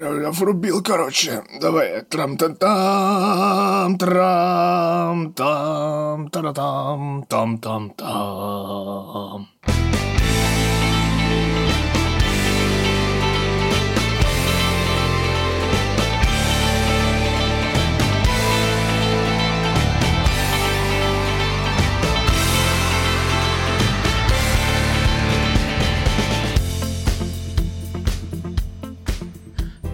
Я врубил, короче. Давай. Трам-там-там, трам-там, таратам, там-там-там.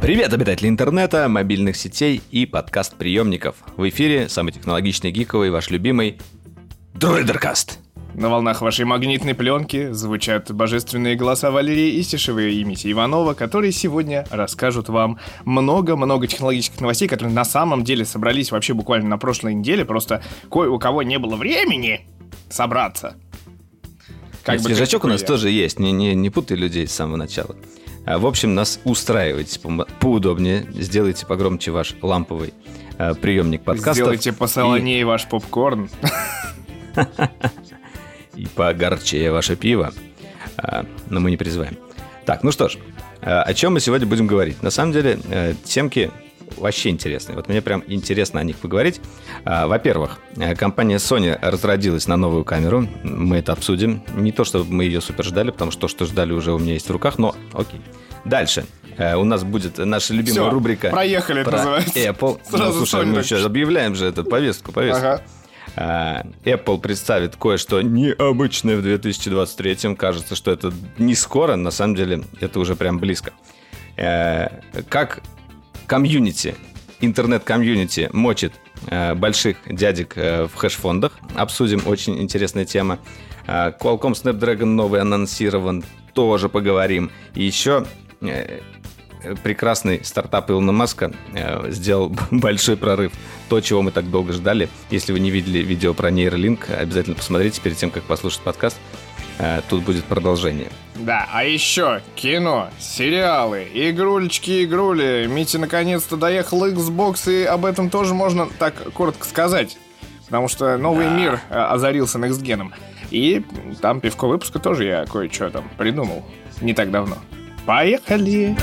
Привет, обитатели интернета, мобильных сетей и подкаст-приемников. В эфире самый технологичный гиковый, ваш любимый Дроидеркаст. На волнах вашей магнитной пленки звучат божественные голоса Валерии Истишевой и Мити Иванова, которые сегодня расскажут вам много-много технологических новостей, которые на самом деле собрались вообще буквально на прошлой неделе, просто кое у кого не было времени собраться. Как бы Свежачок у нас я. тоже есть, не, не, не путай людей с самого начала. А, В общем, нас устраивайте по- поудобнее, сделайте погромче ваш ламповый а, приемник подкастов. Сделайте посолонее ваш попкорн. и погорчее ваше пиво. А, но мы не призываем. Так, ну что ж, о чем мы сегодня будем говорить? На самом деле, э, темки вообще интересные. Вот мне прям интересно о них поговорить. А, Во-первых, э, компания Sony разродилась на новую камеру. Мы это обсудим. Не то, чтобы мы ее супер ждали, потому что то, что ждали, уже у меня есть в руках, но окей. Дальше. Э, У нас будет наша любимая Всё, рубрика проехали, это про называется. Apple. Сразу ну, слушай, Sony мы еще объявляем же это повестку, повестку. Ага. А, Apple представит кое-что необычное в 2023. Кажется, что это не скоро, на самом деле это уже прям близко. Э, Как комьюнити, интернет-комьюнити мочит э, больших дядек э, в хэш-фондах. Обсудим, очень интересная тема. Э, Qualcomm Snapdragon новый анонсирован, тоже поговорим. И еще э, прекрасный стартап Илона Маска э, сделал большой прорыв. То, чего мы так долго ждали. Если вы не видели видео про нейролинк, обязательно посмотрите перед тем, как послушать подкаст. Э, Тут будет продолжение. Да, а еще кино, сериалы, игрулечки, игрули. Митя наконец-то доехал Xbox, и об этом тоже можно так коротко сказать. Потому что новый мир э, озарился Next. И там пивко выпуска тоже я кое-что там придумал не так давно. Поехали!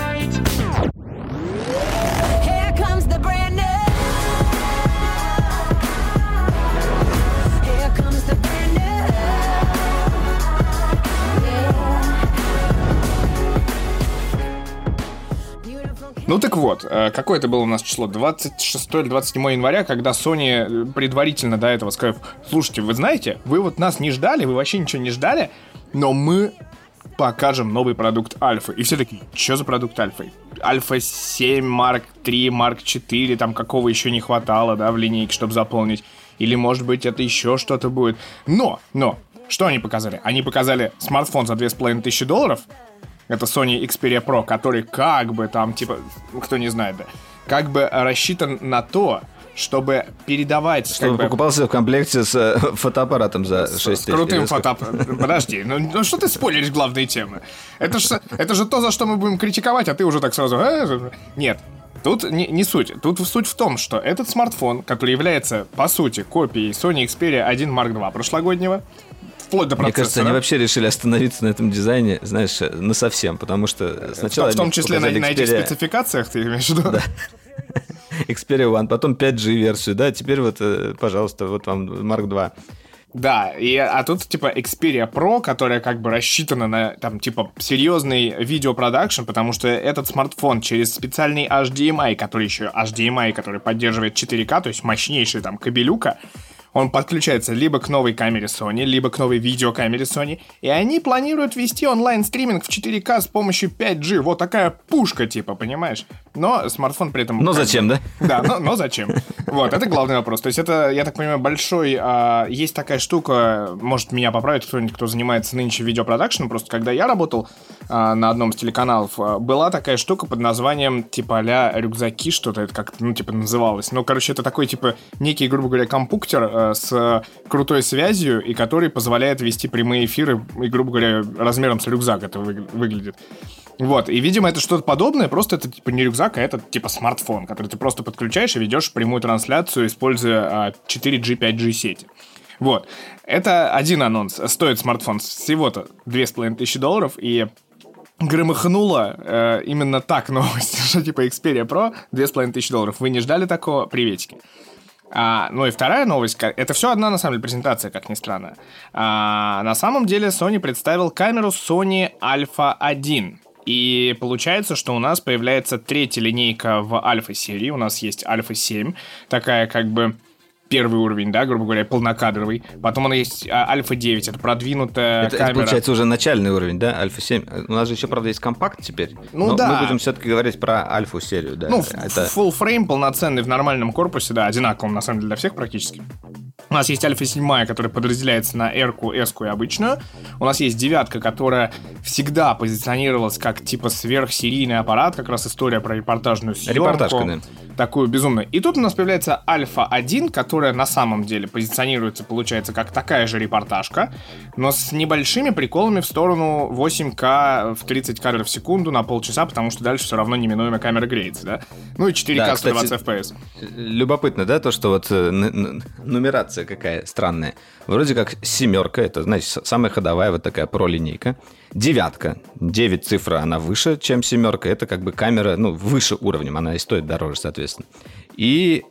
Ну так вот, э, какое это было у нас число? 26 или 27 января, когда Sony э, предварительно до этого сказав, слушайте, вы знаете, вы вот нас не ждали, вы вообще ничего не ждали, но мы покажем новый продукт Альфа. И все такие, что за продукт Альфа? Альфа 7, Марк 3, Марк 4, там какого еще не хватало, да, в линейке, чтобы заполнить. Или, может быть, это еще что-то будет. Но, но, что они показали? Они показали смартфон за 2500 долларов, это Sony Xperia Pro, который как бы там, типа, ну, кто не знает, да, как бы рассчитан на то, чтобы передавать... как Чтобы бы, покупался в комплекте с э, фотоаппаратом за 6 с, тысяч. с крутым фотоаппаратом. Подожди, ну, ну что ты спойлеришь главные темы? Это же, это же то, за что мы будем критиковать, а ты уже так сразу... «Э, Нет, Тут не, не суть. Тут суть в том, что этот смартфон, который является, по сути, копией Sony Xperia 1 Mark II прошлогоднего, вплоть до процессора... Мне кажется, они вообще решили остановиться на этом дизайне, знаешь, на совсем, потому что сначала в том числе на, показали на этих Xperia- спецификациях, ты имеешь в виду? Xperia One, потом 5G версию, да, теперь вот, э, пожалуйста, вот вам Mark II. Да, и, а тут, типа, Xperia Pro, которая как бы рассчитана на, там, типа, серьезный видеопродакшн, потому что этот смартфон через специальный HDMI, который еще HDMI, который поддерживает 4К, то есть мощнейший там кабелюка, он подключается либо к новой камере Sony, либо к новой видеокамере Sony, и они планируют вести онлайн-стриминг в 4К с помощью 5G. Вот такая пушка, типа, понимаешь? Но смартфон при этом... Но зачем, да? да, но, но зачем? Вот, это главный вопрос. То есть это, я так понимаю, большой... а, есть такая штука, может меня поправить кто-нибудь, кто занимается нынче видеопродакшеном, просто когда я работал а, на одном из телеканалов, а, была такая штука под названием типа а рюкзаки, что-то это как-то, ну, типа, называлось. Ну, короче, это такой, типа, некий, грубо говоря, компуктер а, с крутой связью, и который позволяет вести прямые эфиры, и, грубо говоря, размером с рюкзак это вы- выглядит. Вот, и, видимо, это что-то подобное, просто это, типа, не рюкзак, а это, типа, смартфон, который ты просто подключаешь и ведешь прямую трансляцию, используя а, 4G, 5G сети. Вот. Это один анонс. Стоит смартфон всего-то 2500 долларов, и громыхнула э, именно так новость, что типа Xperia Pro 2500 долларов. Вы не ждали такого? Приветики. А, ну и вторая новость, это все одна на самом деле презентация, как ни странно. А, на самом деле Sony представил камеру Sony Alpha 1. И получается, что у нас появляется третья линейка в Alpha серии. У нас есть Alpha 7, такая как бы первый уровень, да, грубо говоря, полнокадровый. Потом она есть а, Альфа 9, это продвинутая Это, это камера. получается уже начальный уровень, да, Альфа 7. У нас же еще, правда, есть компакт теперь. Ну но да. Мы будем все-таки говорить про Альфу серию, да. Ну, это... full фрейм полноценный в нормальном корпусе, да, одинаковым на самом деле для всех практически. У нас есть Альфа 7, которая подразделяется на R-ку, S-ку и обычную. У нас есть девятка, которая всегда позиционировалась как типа сверхсерийный аппарат, как раз история про репортажную съемку. Репортажка, да. Такую безумную. И тут у нас появляется Альфа 1, которая на самом деле позиционируется, получается, как такая же репортажка, но с небольшими приколами в сторону 8К в 30 кадров в секунду на полчаса, потому что дальше все равно неминуемо камера греется, да? Ну и 4К Да, 120 кстати, FPS. Любопытно, да, то, что вот э, нумерация какая странная. Вроде как семерка, это, значит, самая ходовая вот такая про-линейка. Девятка, 9 цифра, она выше, чем семерка. Это как бы камера, ну, выше уровнем, она и стоит дороже, соответственно. И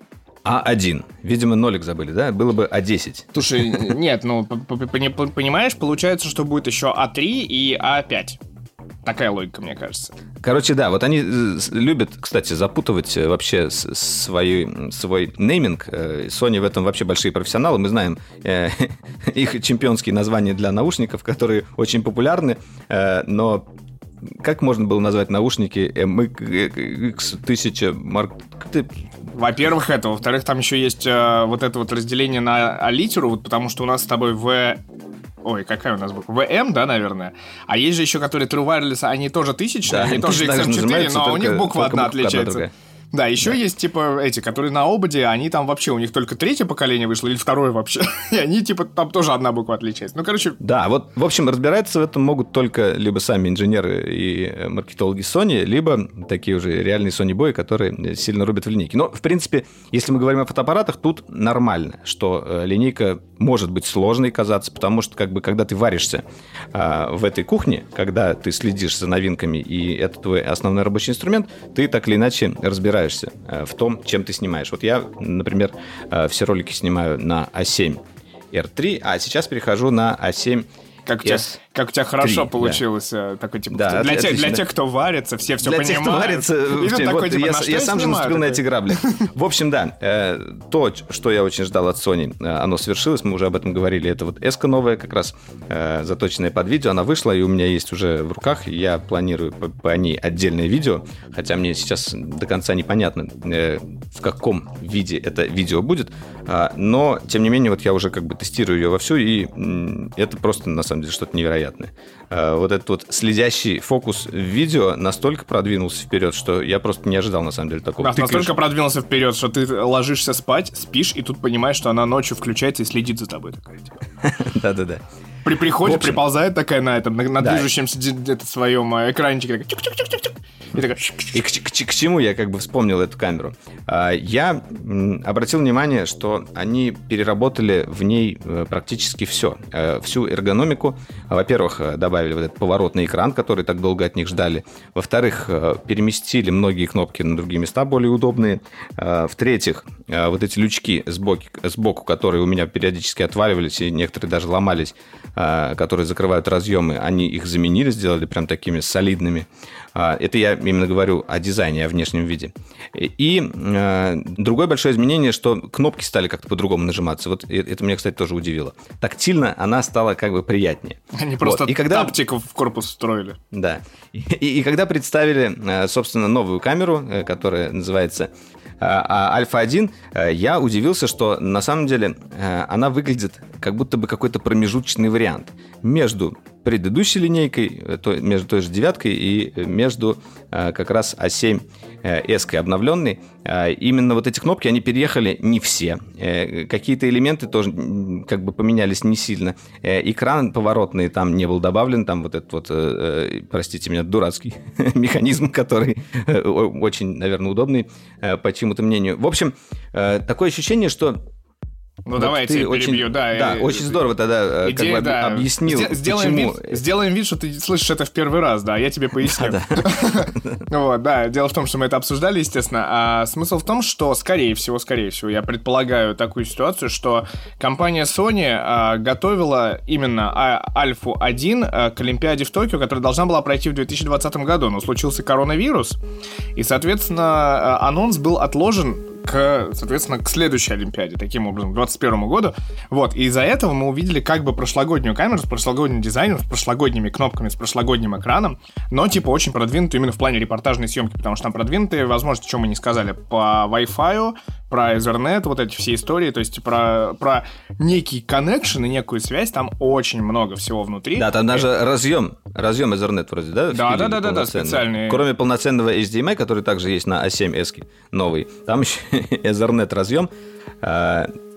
А1. Видимо, нолик забыли, да? Было бы А А10. Слушай, нет, ну, понимаешь, получается, что будет еще А3 и А5. Такая логика, мне кажется. Короче, да, вот они э, любят, кстати, запутывать э, вообще свой, свой нейминг. Э, Sony в этом вообще большие профессионалы. Мы знаем э, их чемпионские названия для наушников, которые очень популярны, э, но как можно было назвать наушники MX1000 Mark... Во-первых, это. Во-вторых, там еще есть э, вот это вот разделение на алитеру, вот потому что у нас с тобой В... Ой, какая у нас буква? ВМ, да, наверное? А есть же еще, которые True Wireless, они тоже тысячные, Да, они тоже точно так же XM4, называются, но у только- них буква одна буква отличается. другая. Да, еще есть, типа, эти, которые на ободе, они там вообще, у них только третье поколение вышло, или второе вообще. И они, типа, там тоже одна буква отличается. Ну, короче, Да, вот, в общем, разбираться в этом могут только либо сами инженеры и э, маркетологи Sony, либо такие уже реальные Sony бои, которые э, сильно рубят в линейке. Но, в принципе, если мы говорим о фотоаппаратах, тут нормально, что э, линейка может быть сложной казаться, потому что, как бы, когда ты варишься а, в этой кухне, когда ты следишь за новинками, и это твой основной рабочий инструмент, ты так или иначе разбираешься э, в том, чем ты снимаешь. Вот я, например, э, все ролики снимаю на А7 R3, а сейчас перехожу на А А7 как у тебя, S3, как у тебя хорошо да. получилось. э, Такой, типа, Да, для, тех, для тех, кто варится, все все Для понимают. тех, кто варится, И в тут теме. такой, Вот типа, я, что я сам же наступил на эти грабли. В общем, да, э, то, что я очень ждал от Sony, э, оно свершилось, мы уже об этом говорили. Это вот эска новая, как раз э, заточенная под видео, она вышла, и у меня есть уже в руках. Я планирую по, по ней отдельное видео, хотя мне сейчас до конца непонятно, э, в каком виде это видео будет. А, но, тем не менее, вот я уже как бы тестирую ее вовсю, и это просто, на самом деле, что-то невероятное. А, вот этот вот следящий фокус в видео настолько продвинулся вперед, что я просто не ожидал, на самом деле, такого. Тыкаешь- настолько продвинулся вперед, что ты ложишься спать, спишь, и тут понимаешь, что она ночью включается и следит за тобой. Типа. Да-да-да. При приходе В общем- приползает такая на этом, на, на Да. движущемся где-то своем э, экранчике. такая чук-чук-чук-чук. И такая... И к, к- к чему я как бы вспомнил эту камеру? А, Я обратил внимание, что они переработали в ней э, практически все. Э, Всю эргономику. Во-первых, добавили вот этот поворотный экран, который так долго от них ждали. Во-вторых, переместили многие кнопки на другие места, более удобные. В-третьих, вот эти лючки сбоку, сбоку, которые у меня периодически отваливались, и некоторые даже ломались, которые закрывают разъемы, они их заменили, сделали прям такими солидными. А, Это я именно говорю о дизайне, о внешнем виде. И э, другое большое изменение, что кнопки стали как-то по-другому нажиматься. Вот это меня, кстати, тоже удивило. Тактильно она стала как бы приятнее. Они просто Вот. И когда... таптик в корпус встроили. Да. И, и- и когда представили, собственно, новую камеру, э, которая называется э, а, Альфа 1, э, я удивился, что на самом деле э, она выглядит как будто бы какой-то промежуточный вариант между предыдущей линейкой, э, то- между той же девяткой и э, между э, как раз А7 S обновленной. Э, Именно вот эти кнопки, они переехали не все. Какие-то элементы тоже как бы поменялись не сильно. Экран поворотный там не был добавлен, там вот этот вот, простите меня, дурацкий механизм, который очень, наверное, удобный по чьему-то мнению. В общем, такое ощущение, что Ну, Вот давай я ты тебя очень- перебью, да. Да, э, очень здорово тогда э, как Идея, бы об- да. объяснил, Сде- сделаем, почему... вид, сделаем вид, что ты слышишь это в первый раз, да, я тебе поясню. Вот, да, дело в том, что мы это обсуждали, естественно. А смысл в том, что, скорее всего, скорее всего, я предполагаю такую ситуацию, что компания Sony а, готовила именно а, Альфу 1 а, к Олимпиаде в Токио, которая должна была пройти в 2020 году, но случился коронавирус, и, соответственно, анонс был отложен к, соответственно, к следующей Олимпиаде, таким образом, к 2021 году. Вот, и из-за этого мы увидели как бы прошлогоднюю камеру с прошлогодним дизайном, с прошлогодними кнопками, с прошлогодним экраном, но, типа, очень продвинутую именно в плане репортажной съемки, потому что там продвинутые возможности, что мы не сказали, по Wi-Fi, про Ethernet, вот эти все истории, то есть про, про некий коннекшн и некую связь, там очень много всего внутри. Да, там даже разъем, разъем Ethernet вроде, да? Да, да, да, да, да, специальный. Кроме полноценного HDMI, который также есть на A7S новый, там еще Ethernet разъем.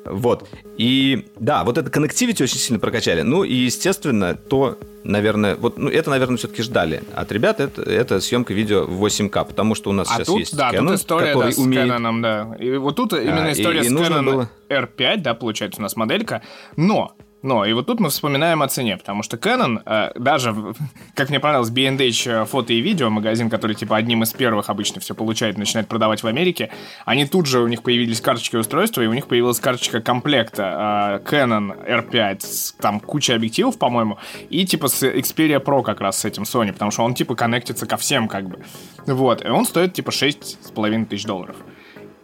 А, Вот. И да, вот это connectivity очень сильно прокачали. Ну и, естественно, то, наверное, вот, ну, это, наверное, все-таки ждали от ребят, это, это съемка видео в 8К, потому что у нас А сейчас тут, есть да, Canon, тут история который да, с умеет... Canon, да. И вот тут именно и- история и с нужно Canon было- R5, да, получается у нас моделька. Но, но, и вот тут мы вспоминаем о цене, потому что Canon, э, даже, как мне понравилось, B&H фото и видео, магазин, который, типа, одним из первых обычно все получает, начинает продавать в Америке, они тут же, у них появились карточки устройства, и у них появилась карточка комплекта э, Canon R5 с там кучей объективов, по-моему, и, типа, с Xperia Pro как раз с этим Sony, потому что он, типа, коннектится ко всем, как бы. Вот, и он стоит, типа, 6,5 тысяч долларов.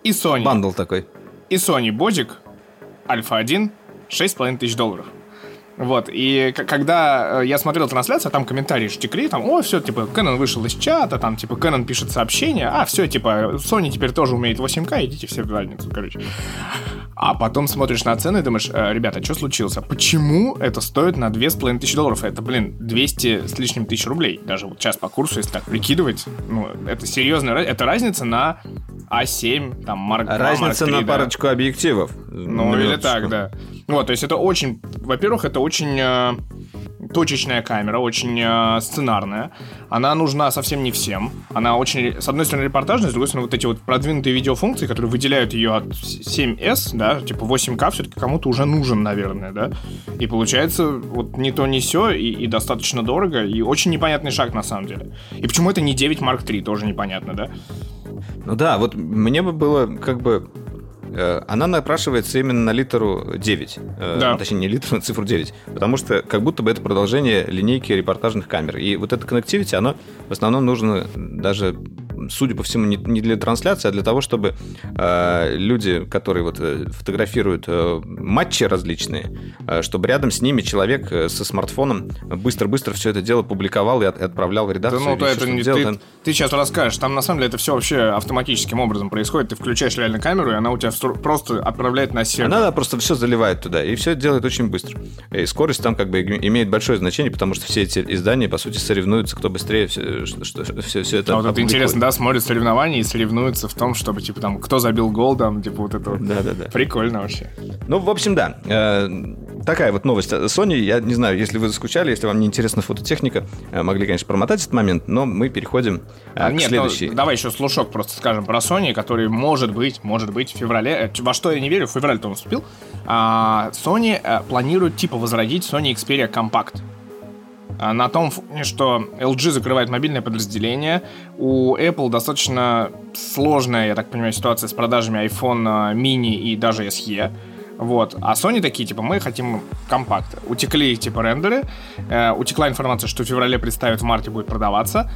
И Sony. Бандл такой. И Sony Бодик Альфа 1 6,5 тысяч долларов. Вот, и когда э, я смотрел трансляцию, там комментарии же текли, там, о, все, типа, Canon вышел из чата, там, типа, Canon пишет сообщение, а, все, типа, Sony теперь тоже умеет 8К, идите все в задницу, короче. А потом смотришь на цены и думаешь, «Э, ребята, что случилось? А Почему это стоит на 2500 долларов? Это, блин, 200 с лишним тысяч рублей. Даже вот сейчас по курсу, если так прикидывать, ну, это серьезная, раз- это разница на А7, там, Mark 2, Разница Mark 3, на да. парочку объективов. Ну, или так, да. Вот, то есть это очень, во-первых, это очень э, точечная камера, очень э, сценарная. Она нужна совсем не всем. Она очень, с одной стороны, репортажная, с другой стороны, вот эти вот продвинутые видеофункции, которые выделяют ее от 7S, да, типа 8К, все-таки кому-то уже нужен, наверное, да. И получается вот не то, не все, и, и достаточно дорого, и очень непонятный шаг на самом деле. И почему это не 9 Mark III, тоже непонятно, да? Ну да, вот мне бы было как бы... э, Она напрашивается именно на литеру 9. Э, Да. Точнее, не литру, на цифру 9. Потому что как будто бы это продолжение линейки репортажных камер. И вот это connectivity, оно в основном нужно даже, судя по всему, не, не для трансляции, а для того, чтобы э, люди, которые вот э, фотографируют э, матчи различные, э, чтобы рядом с ними человек со смартфоном быстро-быстро все это дело публиковал и от- отправлял в Да редакцию. ну, или то это не делал. ты, Там- ты сейчас расскажешь. Там на самом деле это все вообще автоматическим образом происходит. Ты включаешь реально камеру, и она у тебя просто отправляет на сервер. Она просто все заливает туда, и все делает очень быстро. И скорость там как бы имеет большое значение, потому что все эти издания, по сути, соревнуются, кто быстрее все, что, все, все это А вот это интересно, да, смотрят соревнования и соревнуются в том, чтобы, типа, там, кто забил гол, там, типа, вот это вот. Да-да-да. Прикольно вообще. Ну, в общем, да. Э, Такая вот новость. Sony, я не знаю, если вы заскучали, если вам не интересна фототехника, э, могли, конечно, промотать этот момент, но мы переходим э, А, к нет, следующей. ну, давай еще слушок просто скажем про Sony, который может быть, может быть в феврале, во что я не верю, в феврале-то он вступил, а, Sony э, планирует, типа, возродить Sony Xperia Compact. А, На том фоне, что LG закрывает мобильное подразделение, у Apple достаточно сложная, я так понимаю, ситуация с продажами iPhone а, mini и даже SE. Вот. А Sony такие, типа, мы хотим компакт. Утекли, типа, рендеры. э, утекла информация, что в феврале представят, в марте будет продаваться.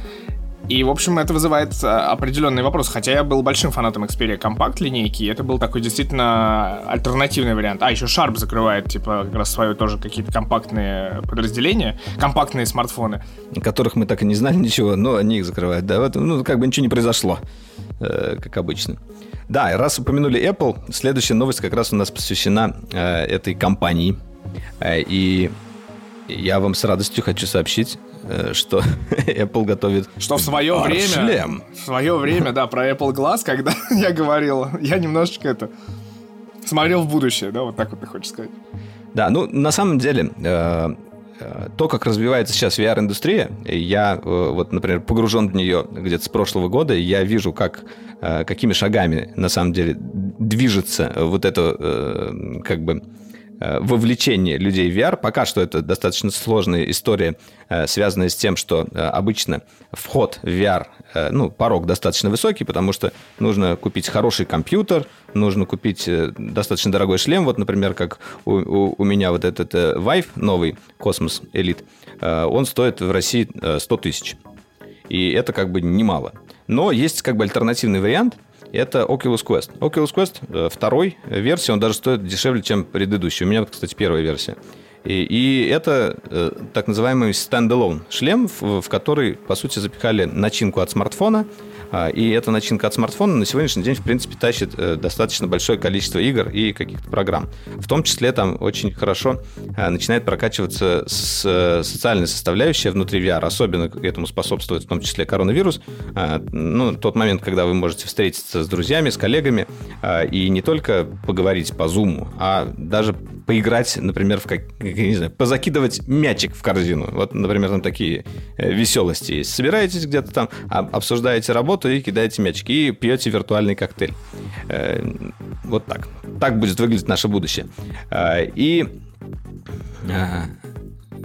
И, в общем, это вызывает э, определенные вопросы. Хотя я был большим фанатом Xperia Compact линейки, и это был такой действительно альтернативный вариант. А, еще Sharp закрывает, типа, как раз свое тоже какие-то компактные подразделения, компактные смартфоны. о которых мы так и не знали ничего, но они их закрывают. Да, в этом, ну, как бы ничего не произошло, э, как обычно. Да, раз упомянули Apple, следующая новость как раз у нас посвящена э, этой компании. Э, и я вам с радостью хочу сообщить, что Apple готовит Что в свое время... шлем. В свое время, да, про Apple Glass, когда я говорил, я немножечко это... Смотрел в будущее, да, вот так вот ты хочешь сказать. Да, ну на самом деле э, э, то, как развивается сейчас VR-индустрия, я э, вот, например, погружен в нее где-то с прошлого года, и я вижу, как, э, какими шагами на самом деле движется вот это э, как бы э, вовлечение людей в VR. Пока что это достаточно сложная история, э, связанная с тем, что э, обычно вход в VR, э, ну, порог достаточно высокий, потому что нужно купить хороший компьютер, нужно купить э, достаточно дорогой шлем. Вот, например, как у, у- у меня вот этот э, Vive новый, Cosmos Elite, э, он стоит в России э, 100 тысяч. И это как бы немало. Но есть как бы альтернативный вариант. Это Oculus Quest. Oculus Quest э, второй версии, он даже стоит дешевле, чем предыдущий. У меня, кстати, первая версия. И, и это э, так называемый стендалон шлем, в, в который, по сути, запихали начинку от смартфона. А, И эта начинка от смартфона на сегодняшний день, в принципе, тащит э, достаточно большое количество игр и каких-то программ. В том числе там очень хорошо э, начинает прокачиваться э, социальная составляющая внутри VR. Особенно этому способствует в том числе коронавирус. А, Ну, тот момент, когда вы можете встретиться с друзьями, с коллегами а, и не только поговорить по Zoom, а даже поиграть, например, в как, не знаю, позакидывать мячик в корзину. Вот, например, там такие веселости есть. Собираетесь где-то там, обсуждаете работу и кидаете мячик, и пьете виртуальный коктейль. Э, Вот так. Так будет выглядеть наше будущее. А, И а,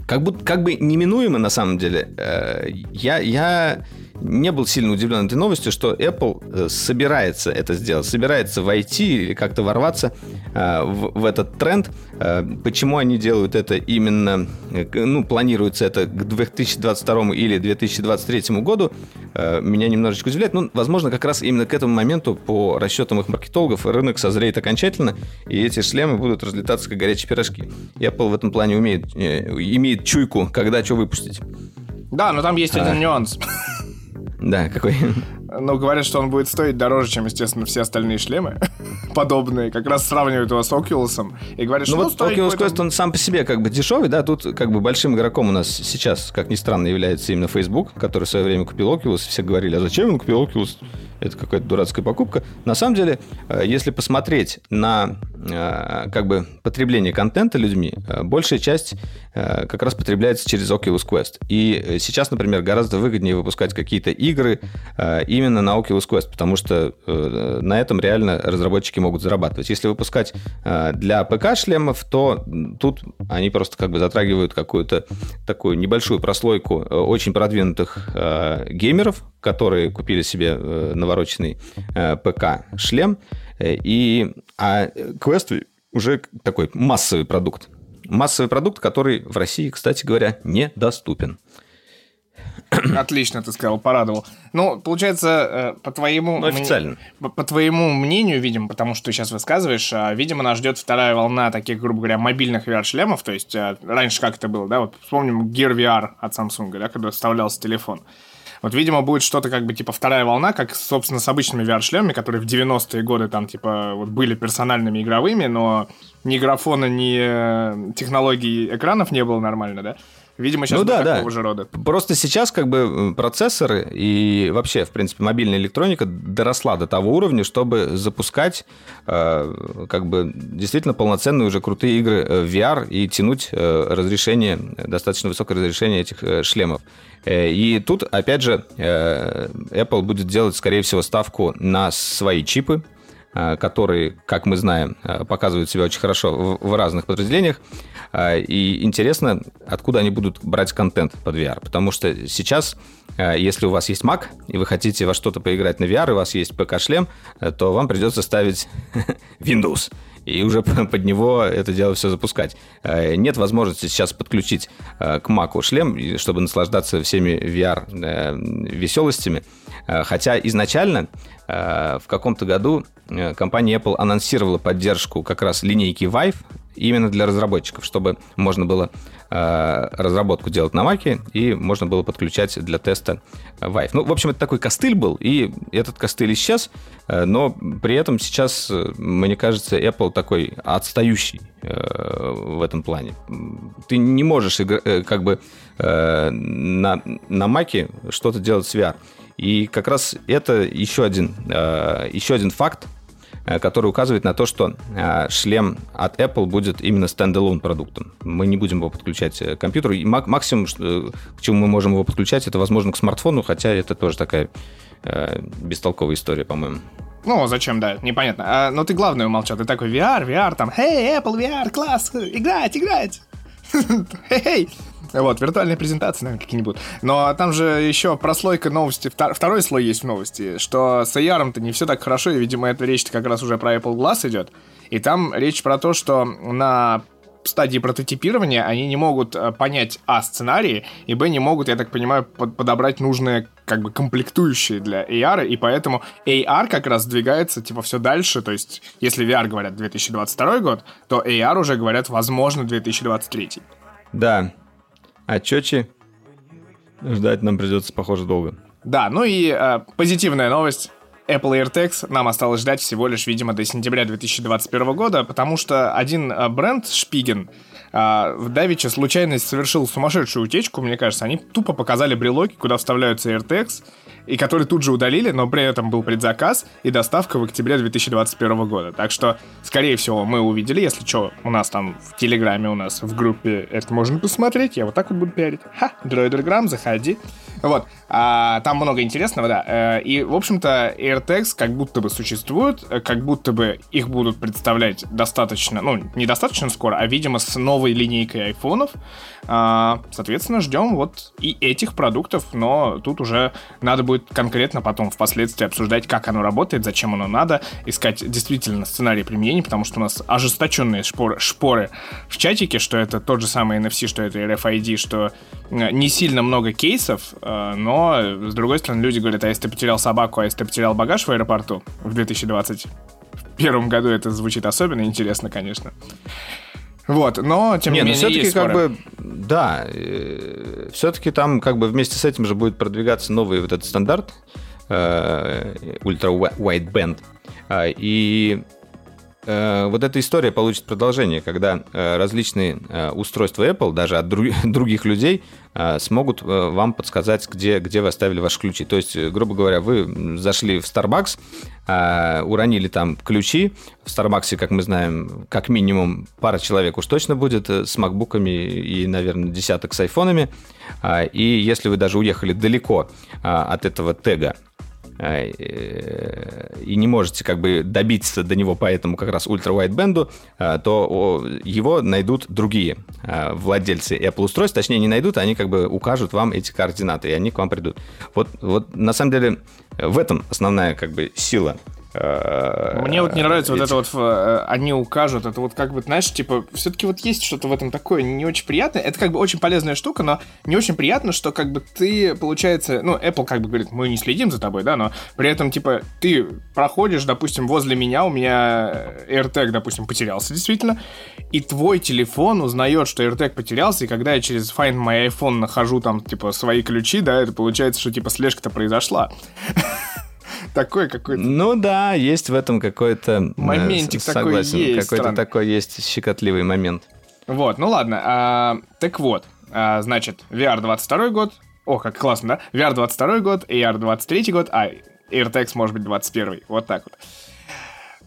как, будто, как бы неминуемо, на самом деле, э, я, я не был сильно удивлен этой новостью, что Apple э, собирается это сделать, собирается войти или как-то ворваться э, в, в этот тренд. Э, Почему они делают это именно, ну, планируется это к 2022 или 2023 году, меня немножечко удивляет. Ну, возможно, как раз именно к этому моменту, по расчетам их маркетологов, рынок созреет окончательно, и эти шлемы будут разлетаться как горячие пирожки. Apple в этом плане умеет, имеет чуйку, когда что выпустить. Да, но там есть один нюанс. Да, какой? Ну, говорят, что он будет стоить дороже, чем, естественно, все остальные шлемы подобные. Как раз сравнивают его с Oculus. И говорят, Ну что вот стоить Oculus он- Quest, он сам по себе как бы дешевый, да, тут как бы большим игроком у нас сейчас, как ни странно, является именно Facebook, который в свое время купил Oculus, все говорили, а зачем он купил Oculus? Это какая-то дурацкая покупка. На самом деле, э, если посмотреть на э, как бы потребление контента людьми, э, большая часть как раз потребляется через Oculus Quest. И сейчас, например, гораздо выгоднее выпускать какие-то игры именно на Oculus Quest, потому что на этом реально разработчики могут зарабатывать. Если выпускать для ПК-шлемов, то тут они просто как бы затрагивают какую-то такую небольшую прослойку очень продвинутых геймеров, которые купили себе э, навороченный э, ПК-шлем. Э, И, а Quest уже такой массовый продукт. Массовый продукт, который в России, кстати говоря, недоступен. Отлично, ты сказал, порадовал. Ну, получается, по твоему... Ну, официально. мни- По, твоему мнению, видимо, потому что ты сейчас высказываешь, а, видимо, нас ждет вторая волна таких, грубо говоря, мобильных VR-шлемов. То есть, раньше как это было, да? Вот вспомним Gear VR от Samsung, да, когда вставлялся телефон. Вот, видимо, будет что-то как бы типа вторая волна, как, собственно, с обычными VR-шлемами, которые в 90-е годы там, типа, вот были персональными игровыми, но ни графона, ни э, технологий экранов не было нормально, да? Видимо, сейчас Ну да, да. же рода. Просто сейчас как бы э, процессоры и вообще, в принципе, мобильная электроника доросла до того уровня, чтобы запускать э, как бы действительно полноценные уже крутые игры э, в VR и тянуть э, разрешение, достаточно высокое разрешение этих э, шлемов. Э, И тут, опять же, э, Apple будет делать, скорее всего, ставку на свои чипы, э, которые, как мы знаем, показывают себя очень хорошо в, разных подразделениях. И интересно, откуда они будут брать контент под VR. Потому что сейчас, если у вас есть Mac, и вы хотите во что-то поиграть на VR, и у вас есть ПК-шлем, то вам придется ставить Windows. И уже под него это дело все запускать. Э, Нет возможности сейчас подключить э, к Mac шлем, чтобы наслаждаться всеми VR-веселостями. Э, Хотя изначально в каком-то году компания Apple анонсировала поддержку как раз линейки Vive именно для разработчиков, чтобы можно было разработку делать на Маке и можно было подключать для теста Vive. Ну, в общем, это такой костыль был, и этот костыль исчез, э, но при этом сейчас, э, мне кажется, Apple такой отстающий э, в этом плане. Ты не можешь э, как бы э, на, на Маке что-то делать с VR. И как раз это еще один, э, еще один факт, э, который указывает на то, что э, шлем от Apple будет именно стендалон продуктом. Мы не будем его подключать э, к компьютеру. И мак- максимум, э, к чему мы можем его подключать, это, возможно, к смартфону, хотя это тоже такая э, бестолковая история, по-моему. Ну, зачем, да, непонятно. А, но ты главное умолчал. Ты такой VR, VR, там, «Эй, Apple VR, класс, играть, играть!» Хей-хей! Вот, виртуальные презентации, наверное, какие-нибудь. Но там же еще прослойка новости, втор- второй слой есть в новости, что с AR-то не все так хорошо, и, видимо, эта речь как раз уже про Apple Glass идет. И там речь про то, что на стадии прототипирования они не могут э, понять А сценарии, и Б не могут, я так понимаю, под- подобрать нужные как бы комплектующие для AR, и поэтому AR как раз двигается типа все дальше, то есть если VR говорят 2022 год, то AR уже говорят возможно 2023. Да. А Чочи ждать нам придется, похоже, долго. Да, ну и э, позитивная новость. Apple AirTags нам осталось ждать всего лишь, видимо, до сентября 2021 года, потому что один э, бренд, Шпиген, э, в Давиче случайно совершил сумасшедшую утечку, мне кажется. Они тупо показали брелоки, куда вставляются AirTags, и которые тут же удалили, но при этом был предзаказ и доставка в октябре 2021 года. Так что, скорее всего, мы увидели, если что, у нас там в Телеграме, у нас в группе это можно посмотреть, я вот так вот буду пиарить. Ха, Дроидерграм, заходи. Вот, а, там много интересного, да. Э, И, в общем-то, AirTags как будто бы существуют, э, как будто бы их будут представлять достаточно, ну, недостаточно скоро, а, видимо, с новой линейкой айфонов. А, Соответственно, ждем вот и этих продуктов, но тут уже надо будет конкретно потом впоследствии обсуждать, как оно работает, зачем оно надо, искать действительно сценарий применения, потому что у нас ожесточенные шпоры, шпоры в чатике, что это тот же самый NFC, что это RFID, что э, не сильно много кейсов, но, с другой стороны, люди говорят, а если ты потерял собаку, а если ты потерял багаж в аэропорту в 2021 году, это звучит особенно интересно, конечно. Вот, но, тем не, Не, ну менее, все-таки как бы, да, все-таки там как бы вместе с этим же будет продвигаться новый вот этот стандарт э, Ultra Wideband. А, И э, вот эта история получит продолжение, когда э, различные э, устройства Apple, даже от дру- других людей, э, смогут э, вам подсказать, где, где вы оставили ваши ключи. То есть, э, грубо говоря, вы зашли в Starbucks, э, уронили там ключи. В Starbucks, как мы знаем, как минимум пара человек уж точно будет э, с макбуками и, наверное, десяток с айфонами. И если вы даже уехали далеко от этого тега, э, и не можете как бы добиться до него по этому как раз ультра-вайдбенду, а, то его найдут другие а, владельцы Apple устройств, точнее не найдут, они как бы укажут вам эти координаты, и они к вам придут. Вот, вот на самом деле в этом основная как бы сила. Мне вот не нравится вот этих- это вот, э, они укажут, это вот как бы, знаешь, типа, все-таки вот есть что-то в этом такое не очень приятное. Это как бы очень полезная штука, но не очень приятно, что как бы ты, получается, ну, Apple как бы говорит, мы не следим за тобой, да, но при этом, типа, ты проходишь, допустим, возле меня, у меня AirTag, допустим, потерялся действительно, и твой телефон узнает, что AirTag потерялся, и когда я через Find My iPhone нахожу там, типа, свои ключи, да, это получается, что, типа, слежка-то произошла. Такой какой-то Ну да, есть в этом какой-то... э, Моментик с- такой согласен, есть Какой-то такой есть щекотливый момент. Вот, ну ладно. а, так вот, а, значит, VR 22 год. О, как классно, да? VR 22 год, AR 23 год, а AirTags может быть 21. Вот так вот.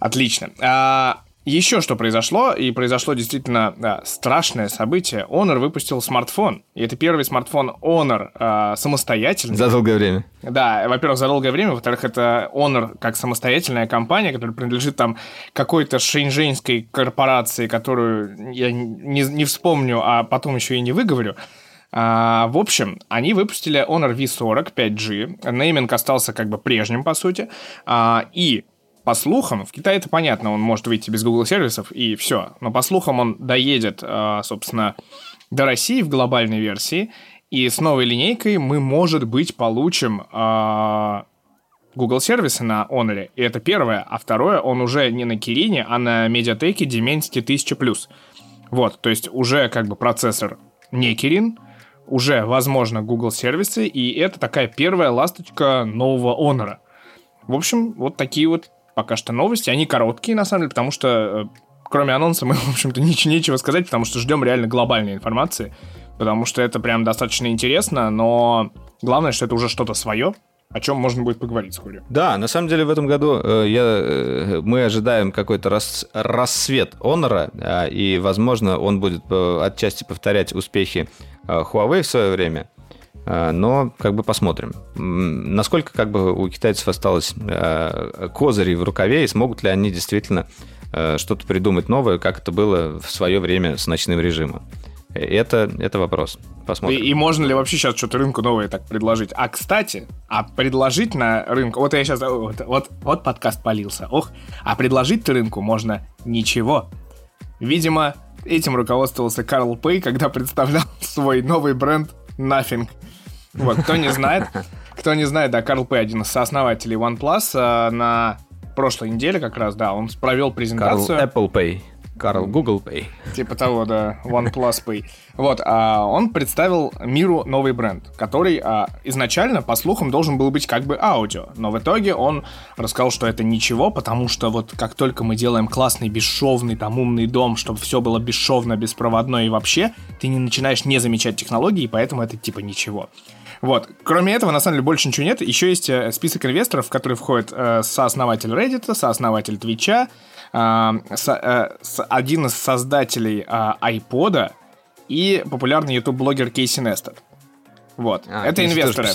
Отлично. А, еще что произошло, и произошло действительно да, страшное событие. Honor выпустил смартфон. И это первый смартфон Honor а, самостоятельный. За долгое время. Да, во-первых, за долгое время, во-вторых, это Honor как самостоятельная компания, которая принадлежит там какой-то шэньчжэньской корпорации, которую я не, не вспомню, а потом еще и не выговорю. А, в общем, они выпустили Honor V40 5G. Нейминг остался как бы прежним, по сути. А, и по слухам, в Китае это понятно, он может выйти без Google сервисов и все. Но по слухам он доедет, а, собственно, до России в глобальной версии. И с новой линейкой мы, может быть, получим а, Google сервисы на Honor. И это первое. А второе, он уже не на Кирине, а на медиатеке Dimensity 1000+. Вот, то есть уже как бы процессор не Kirin, уже, возможно, Google сервисы, и это такая первая ласточка нового Honor. В общем, вот такие вот пока что новости. Они короткие, на самом деле, потому что э, кроме анонса мы, в общем-то, нич- нечего сказать, потому что ждем реально глобальной информации. Потому что это прям достаточно интересно, но главное, что это уже что-то свое, о чем можно будет поговорить вскоре. Да, на самом деле в этом году э, я, э, мы ожидаем какой-то рас- рассвет Honor, а, и, возможно, он будет э, отчасти повторять успехи э, Huawei в свое время. Э, Но как бы посмотрим, насколько как бы у китайцев осталось э, козырей в рукаве, и смогут ли они действительно э, что-то придумать новое, как это было в свое время с ночным режимом. Это, это вопрос. И, Посмотрим. и можно ли вообще сейчас что-то рынку новое так предложить? А, кстати, а предложить на рынку... Вот я сейчас... Вот, вот, вот подкаст полился. Ох. А предложить рынку можно ничего. Видимо, этим руководствовался Карл Пэй, когда представлял свой новый бренд Nothing. Вот, кто не знает, кто не знает, да, Карл Пэй один из сооснователей OnePlus а, на прошлой неделе как раз, да, он провел Карл презентацию. Apple Pay, Карл Google Pay. Типа того, да, OnePlus Pay. Вот, а он представил миру новый бренд, который а, изначально, по слухам, должен был быть как бы аудио. Но в итоге он рассказал, что это ничего, потому что вот как только мы делаем классный, бесшовный, там, умный дом, чтобы все было бесшовно, беспроводно и вообще, ты не начинаешь не замечать технологии, и поэтому это типа ничего. Вот. Кроме этого, на самом деле, больше ничего нет. Еще есть э, список инвесторов, в который входит э, сооснователь Reddit, сооснователь Твича, э, со- э, один из создателей э, iPod и популярный YouTube-блогер Кейси Нестед. Вот. А, это инвесторы.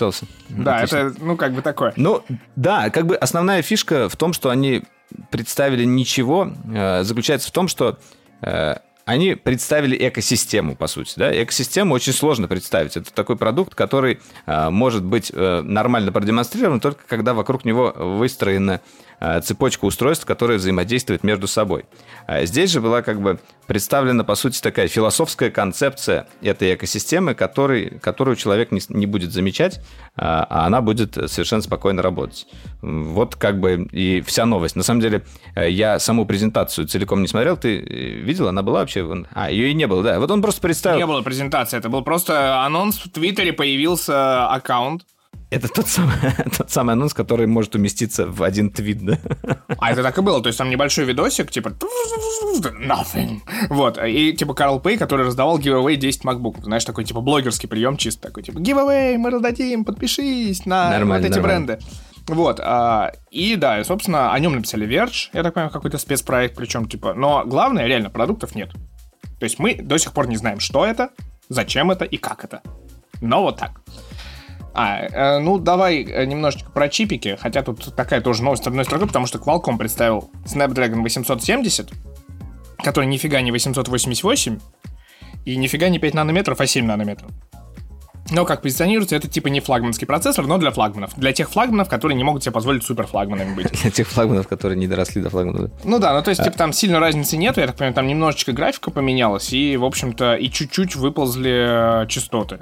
Да, Отлично. это, ну, как бы такое. Ну, да, как бы основная фишка в том, что они представили ничего, э, заключается в том, что э, они представили экосистему, по сути. Да? Экосистему очень сложно представить. Это такой продукт, который э, может быть э, нормально продемонстрирован только когда вокруг него выстроена э, цепочка устройств, которые взаимодействуют между собой. А Здесь же была как бы представлена, по сути, такая философская концепция этой экосистемы, который, которую человек не, не будет замечать, а а она будет совершенно спокойно работать. Вот как бы и вся новость. На самом деле, э, я саму презентацию целиком не смотрел. Ты э, видел? Она была вообще? А, ее и не было, да. Вот он просто представил... Не было презентации, это был просто анонс в Твиттере, появился аккаунт. Это тот самый, тот самый анонс, который может уместиться в один твит, да? А это так и было, то есть там небольшой видосик, типа nothing. Вот, и типа Карл Пэй, который раздавал giveaway 10 MacBook. Знаешь, такой типа блогерский прием чисто такой, типа giveaway, мы раздадим, подпишись на Нормально, вот эти нормально. бренды. Вот, а, и да, и, собственно, о нем написали Verge, я так понимаю, какой-то спецпроект, причем, типа, но главное, реально, продуктов нет. То есть мы до сих пор не знаем, что это, зачем это и как это. Но вот так. А, э, ну давай э, немножечко про чипики, хотя тут такая тоже новость одной строкой, потому что Qualcomm представил Snapdragon 870, который нифига не 888, и нифига не 5 нанометров, а 7 нанометров. Но как позиционируется, это типа не флагманский процессор, но для флагманов. Для тех флагманов, которые не могут себе позволить супер флагманами быть. Для тех флагманов, которые не доросли до флагманов. Ну да, ну то есть, типа, там сильно разницы нет, я так понимаю, там немножечко графика поменялась, и, в общем-то, и чуть-чуть выползли э, частоты.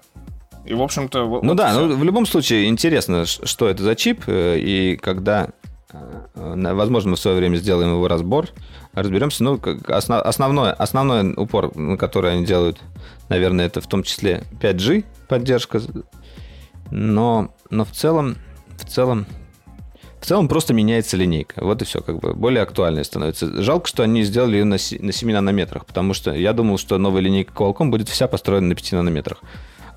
И, в общем-то... Ну вот да, всё. ну в любом случае интересно, что это за чип, э, и когда, э, на- возможно, мы в свое время сделаем его разбор, разберемся. Ну, как осно- основной, основной упор, на который они делают, наверное, это в том числе 5G поддержка, но, но в целом, в целом, в целом просто меняется линейка. Вот и все, как бы более актуальной становится. Жалко, что они сделали ее на, на 7 нанометрах, потому что я думал, что новая линейка Qualcomm будет вся построена на 5 нанометрах.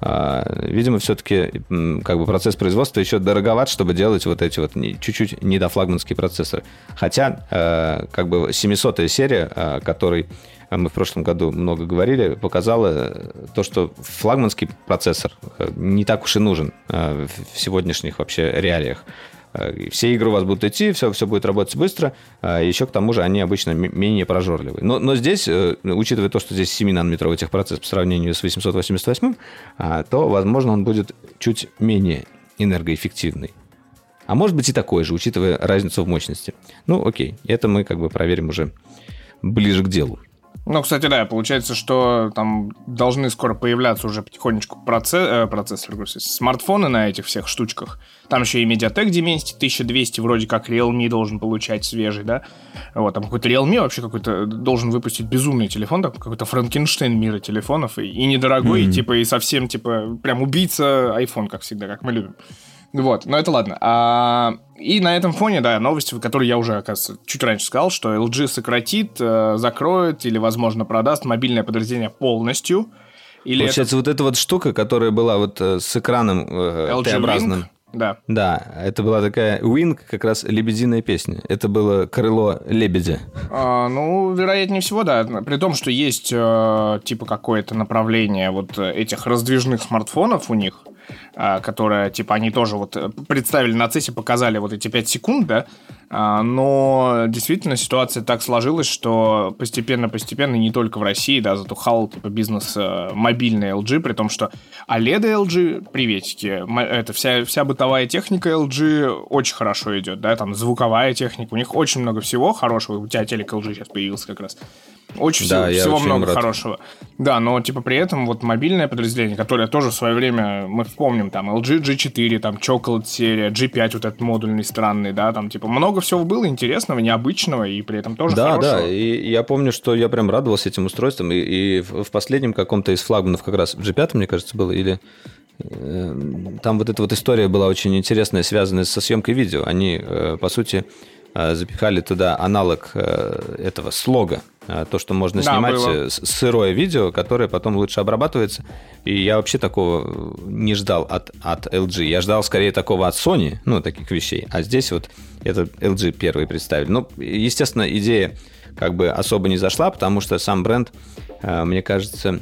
А, видимо, все-таки как бы процесс производства еще дороговат, чтобы делать вот эти вот чуть-чуть недофлагманские процессоры. Хотя, э, как бы 700-я серия, о которой мы в прошлом году много говорили, показала то, что флагманский процессор э, не так уж и нужен э, в сегодняшних вообще реалиях. Э, Все игры у вас будут идти, все, все будет работать быстро. а Еще к тому же они обычно менее прожорливые. Но, но здесь, э, учитывая то, что здесь 7-нанометровый техпроцесс по сравнению с 888, а, то, возможно, он будет чуть менее энергоэффективный. А может быть и такой же, учитывая разницу в мощности. Ну, окей, это мы как бы проверим уже ближе к делу. Ну, кстати, да, получается, что там должны скоро появляться уже потихонечку проце- э, процессоры, господи, смартфоны на этих всех штучках. Там еще и Mediatek Dimensity 1200 вроде как Realme должен получать свежий, да? Вот, там какой-то Realme вообще какой-то должен выпустить безумный телефон, там какой-то Франкенштейн мира телефонов, и, и недорогой, и типа, и совсем, типа, прям убийца iPhone, как всегда, как мы любим. Вот, но это ладно. А, и на этом фоне, да, новость, которую я уже, оказывается, чуть раньше сказал, что LG сократит, э, закроет или, возможно, продаст мобильное подразделение полностью. Или Получается, вот эта вот штука, которая была вот э, с экраном это э. Wing, да. Да, это была такая Wing, как раз лебединая песня. Это было крыло лебедя. А, ну, вероятнее всего, да. При том, что есть э, типа какое-то направление вот этих раздвижных смартфонов у них. А, которая, типа, они тоже вот э, представили на CES, показали вот эти 5 секунд, да, а, но действительно ситуация так сложилась, что постепенно-постепенно не только в России, да, затухал типа бизнес э, мобильный LG, при том, что OLED LG, приветики, это вся, вся бытовая техника LG очень хорошо идет, да, там звуковая техника, у них очень много всего хорошего, у тебя телек LG сейчас появился как раз. Очень Да, всего, всего очень много рад. хорошего. Да, но типа при этом вот мобильное подразделение, которое тоже в свое время, мы вспомним, там LG G4, там Chocolate серия, G5 вот этот модульный странный, да, там типа много всего было интересного, необычного и при этом тоже Да, хорошего. да, и я помню, что я прям радовался этим устройством, и, и в последнем каком-то из флагманов как раз, в G5, мне кажется, было, или э, там вот эта вот история была очень интересная, связанная со съемкой видео. Они, э, по сути, э, запихали туда аналог этого слога, то, что можно Да, снимать было. э, сырое видео, которое потом лучше обрабатывается. И я вообще такого не ждал от, от LG. Я ждал скорее такого от Sony, ну, таких вещей. А здесь вот это LG первый представили. Ну, естественно, идея как бы особо не зашла, потому что сам бренд, э, мне кажется,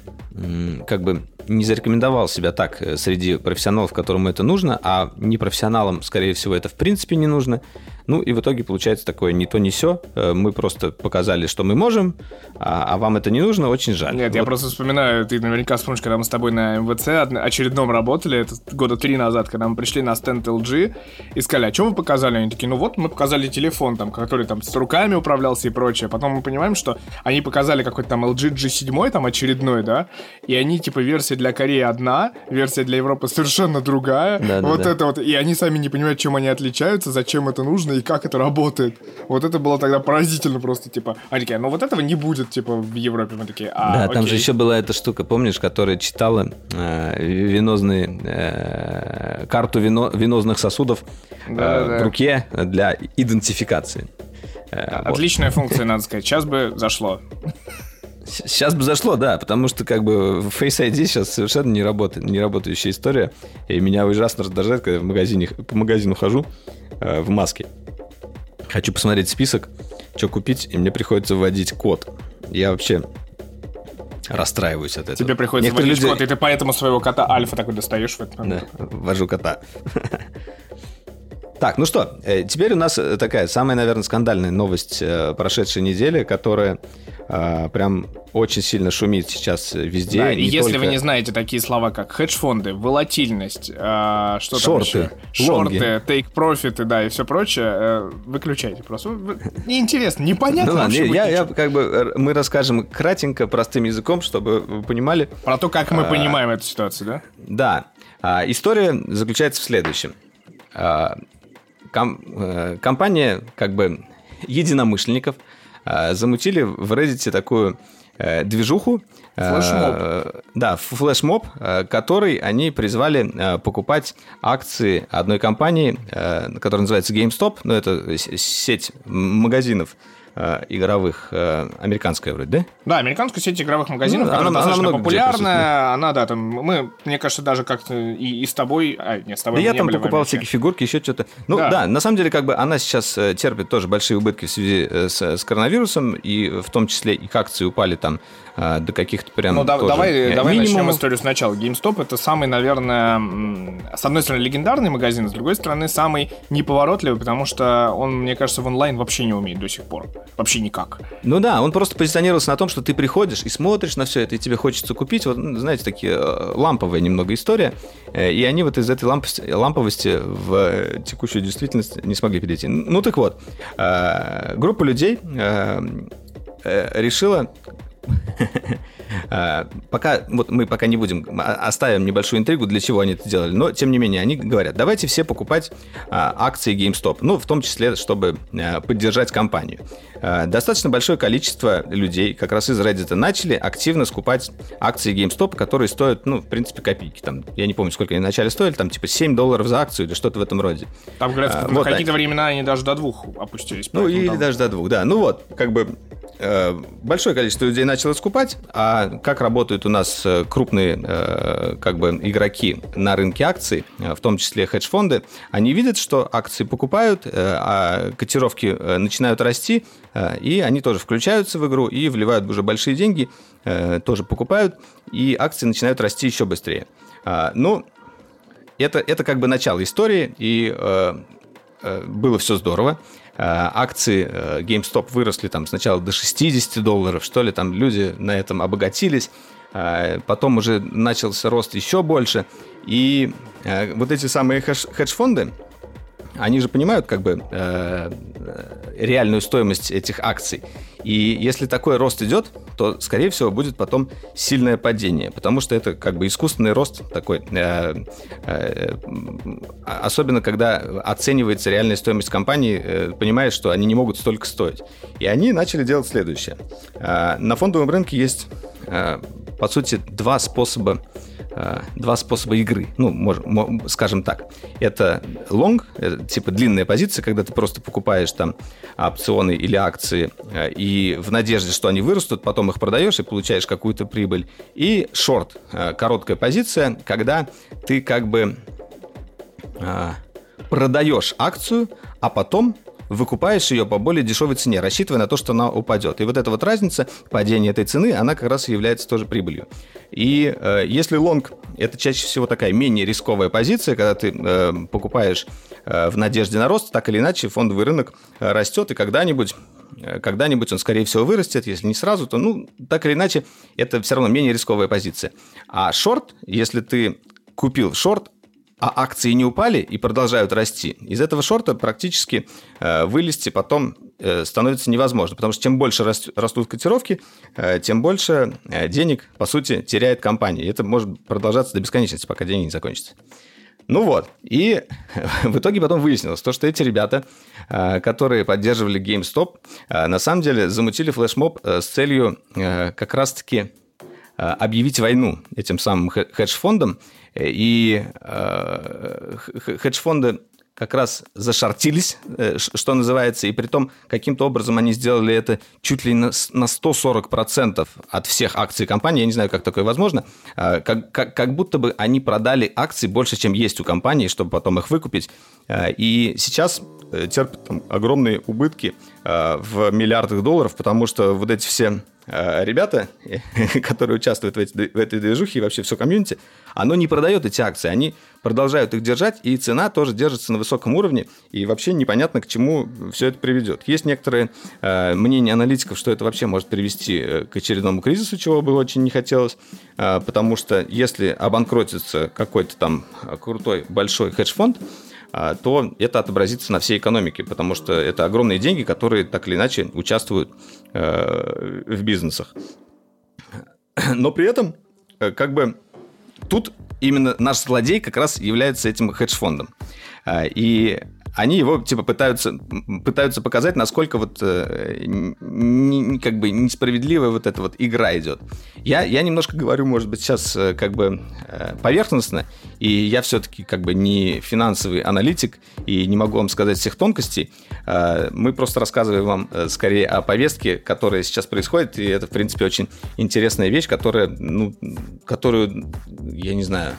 как бы не зарекомендовал себя так э, среди профессионалов, которым это нужно, а непрофессионалам, скорее всего, это в принципе не нужно. Ну и в итоге получается такое не то, не все. Мы просто показали, что мы можем, а, а вам это не нужно, очень жаль. Нет, я Вот просто вспоминаю, ты наверняка вспомнишь, когда мы с тобой на МВЦ очередном работали, это года три назад, когда мы пришли на стенд LG и сказали, а что вы показали? Они такие, ну вот мы показали телефон, там, который там с руками управлялся и прочее. Потом мы понимаем, что они показали какой-то там LG G7, там очередной, да, и они типа версия для Кореи одна, версия для Европы совершенно другая. Да-да-да. вот это вот, и они сами не понимают, чем они отличаются, зачем это нужно и как это работает. Вот это было тогда поразительно просто, типа, они такие, ну вот этого не будет, типа, в Европе. Мы такие, а, Да, там же окей». еще была эта штука, помнишь, которая читала э, венозные э, карту вино- венозных сосудов э, в руке для идентификации. Э, вот. Отличная функция, надо сказать. Сейчас бы зашло. Сейчас бы зашло, да, потому что как бы Face ID сейчас совершенно не работает, не работающая история, и меня ужасно раздражает, когда в магазине, по магазину хожу э, в маске. Хочу посмотреть список, что купить, и мне приходится вводить код. Я вообще расстраиваюсь от этого. Тебе приходится Некоторые вводить люди- код, и ты поэтому своего кота Альфа такой достаешь в этот Да, момент. вожу кота. Так, ну что, э, теперь у нас э, такая самая, наверное, скандальная новость э, прошедшей недели, которая э, прям очень сильно шумит сейчас э, везде. Да, и если только- вы не знаете такие слова, как хедж-фонды, волатильность, а, что там Шорты, еще? лонги. Шорты, тейк-профиты, да, и все прочее, э, выключайте просто. Неинтересно, непонятно Ну вообще я, я как бы э, мы расскажем кратенько, простым языком, чтобы вы понимали. Про то, как мы А. понимаем эту ситуацию, да? Да, а, история заключается в следующем. А, ком- э, компания как бы единомышленников а, замутили в Reddit такую э, движуху. э, Флешмоб. Да, ф- флешмоб, э, который они призвали э, покупать акции одной компании, э, которая называется GameStop, ну это сеть магазинов э, игровых, э, американская вроде, да? Да, американская сеть игровых магазинов, Ну, она- она достаточно где популярная. Она, да, там, мы, мне кажется, даже как-то и, и с тобой... А, нет, с тобой Да я там покупал всякие фигурки, еще что-то. Ну Да. да. на самом деле, как бы она сейчас э, терпит тоже большие убытки в связи э, с, с коронавирусом, и в том числе их акции упали там э, до каких-то прям Ну, да- тоже, давай, э, давай начнем историю сначала. GameStop это самый, наверное, с одной стороны, легендарный магазин, с другой стороны, самый неповоротливый, потому что он, мне кажется, в онлайн вообще не умеет до сих пор. Вообще никак. Ну да, он просто позиционировался на том, что ты приходишь и смотришь на все это, и тебе хочется купить. Вот, ну, знаете, такие э, ламповая немного история. Э, И они вот из этой ламповости, ламповости в э, текущую действительность не смогли перейти. Ну так вот, группа людей решила Пока, вот мы пока не будем, а- оставим небольшую интригу, для чего они это делали, но, тем не менее, они говорят, давайте все покупать а, акции GameStop, ну, в том числе, чтобы а, поддержать компанию. А, Достаточно большое количество людей как раз из Reddit начали активно скупать акции GameStop, которые стоят, ну, в принципе, копейки. Там, я не помню, сколько они вначале стоили, там, типа, 7 долларов за акцию или что-то в этом роде. Там, говорят, А, на вот какие-то они. времена они даже до двух опустились. Ну, или там- даже до двух, да. Ну вот, как бы большое количество людей начало скупать, а как работают у нас э, крупные э, как бы игроки на рынке акций, э, в том числе хедж-фонды, они видят, что акции покупают, э, а котировки э, начинают расти, э, и они тоже включаются в игру и вливают уже большие деньги, э, тоже покупают, и акции начинают расти еще быстрее. А, Ну, это, это как бы начало истории, и э, э, было все здорово. Э, акции э, GameStop выросли там сначала до 60 долларов, что ли, там люди на этом обогатились. Э, потом уже начался рост еще больше. И вот эти самые хедж- хедж-фонды, они же понимают как бы э, реальную стоимость этих акций. И если такой рост идет, то, скорее всего, будет потом сильное падение, потому что это как бы искусственный рост такой, э, э, особенно когда оценивается реальная стоимость компании, э, понимаешь, что они не могут столько стоить. И они начали делать следующее. Э, на фондовом рынке есть, э, по сути, два способа два способа игры. Ну, мож- мо- скажем так. Это long, это типа длинная позиция, когда ты просто покупаешь там опционы или акции э, и в надежде, что они вырастут, потом их продаешь и получаешь какую-то прибыль. И short, э, короткая позиция, когда ты как бы продаешь акцию, а потом выкупаешь ее по более дешевой цене, рассчитывая на то, что она упадет. И вот эта вот разница, падение этой цены, она как раз является тоже прибылью. И э, если лонг, это чаще всего такая менее рисковая позиция, когда ты э, покупаешь э, в надежде на рост, так или иначе фондовый рынок э, растет, и когда-нибудь э, когда-нибудь он, скорее всего, вырастет, если не сразу, то, ну, так или иначе, это все равно менее рисковая позиция. А шорт, если ты купил шорт, а акции не упали и продолжают расти, из этого шорта практически э, вылезти потом э, становится невозможно, потому что чем больше рас- растут котировки, э, тем больше э, денег, по сути, теряет компания. И это может продолжаться до бесконечности, пока деньги не закончатся. Ну вот, и в итоге потом выяснилось, то, что эти ребята, э, которые поддерживали GameStop, э, на самом деле замутили флешмоб э, с целью как раз-таки объявить войну этим самым хе- хедж-фондам, и э, хедж-фонды как раз зашортились, э, что называется, и при том каким-то образом они сделали это чуть ли на с- на 140% от всех акций компании, я не знаю, как такое возможно, а, как, как, как будто бы они продали акции больше, чем есть у компании, чтобы потом их выкупить, А, и сейчас э, терпят там огромные убытки а, в миллиардах долларов, потому что вот эти все ребята, которые участвуют в этой движухе и вообще все комьюнити, оно не продает эти акции, они продолжают их держать, и цена тоже держится на высоком уровне, и вообще непонятно, к чему все это приведет. Есть некоторые э, мнения аналитиков, что это вообще может привести э, к очередному кризису, чего бы очень не хотелось, э, потому что если обанкротится какой-то там э, крутой большой хедж-фонд, а, то это отобразится на всей экономике, потому что это огромные деньги, которые так или иначе участвуют э, в бизнесах. Но при этом, э, как бы, тут именно наш злодей как раз является этим хедж-фондом. А, И они его типа пытаются, пытаются показать, насколько вот э, н- н- как бы несправедливая вот эта вот игра идет. Я, я немножко говорю, может быть, сейчас э, как бы э, поверхностно, и я все-таки как бы не финансовый аналитик и не могу вам сказать всех тонкостей. Э, Мы просто рассказываем вам скорее о повестке, которая сейчас происходит, и это, в принципе, очень интересная вещь, которая, ну, которую, я не знаю,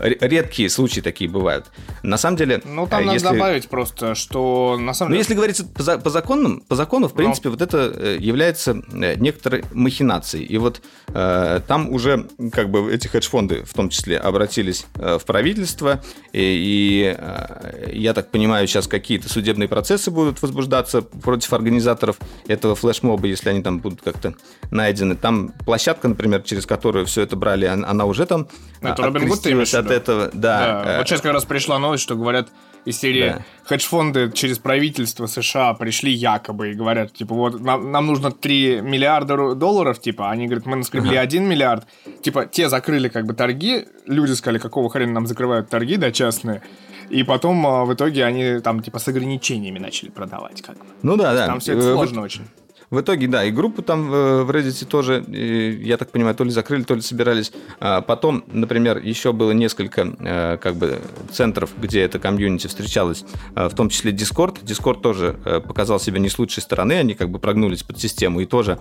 редкие случаи такие бывают. На самом деле, Ну, там э, надо если... добавить просто, что на самом Ну, деле... если говорить по, по законам, по закону, в Ну. принципе, вот это э, является э, некоторой махинацией. И вот э, там уже как бы эти хедж-фонды в том числе обратились э, в правительство, и, и, э, я так понимаю, сейчас какие-то судебные процессы будут возбуждаться против организаторов этого флешмоба, если они там будут как-то найдены. Там площадка, например, через которую все это брали, он- она уже там Это а, Робин Гуд ты имеешь в от этого. Да. Да, э, вот сейчас как раз пришла новость, что говорят из серии Да. хедж-фонды через правительство США пришли якобы и говорят, типа, вот нам, нам нужно 3 миллиарда долларов, типа, они говорят, мы наскребли 1 миллиард, типа, те закрыли как бы торги, люди сказали, какого хрена нам закрывают торги, да, частные, и потом а, в итоге они там, типа, с ограничениями начали продавать, как бы. Ну да, да. Там все это Э, сложно очень. В итоге, да, и группу там э, в Reddit тоже, я так понимаю, то ли закрыли, то ли собирались. А Потом, например, еще было несколько э, как бы центров, где эта комьюнити встречалась, э, в том числе Discord. Discord тоже показал себя не с лучшей стороны, они как бы прогнулись под систему и тоже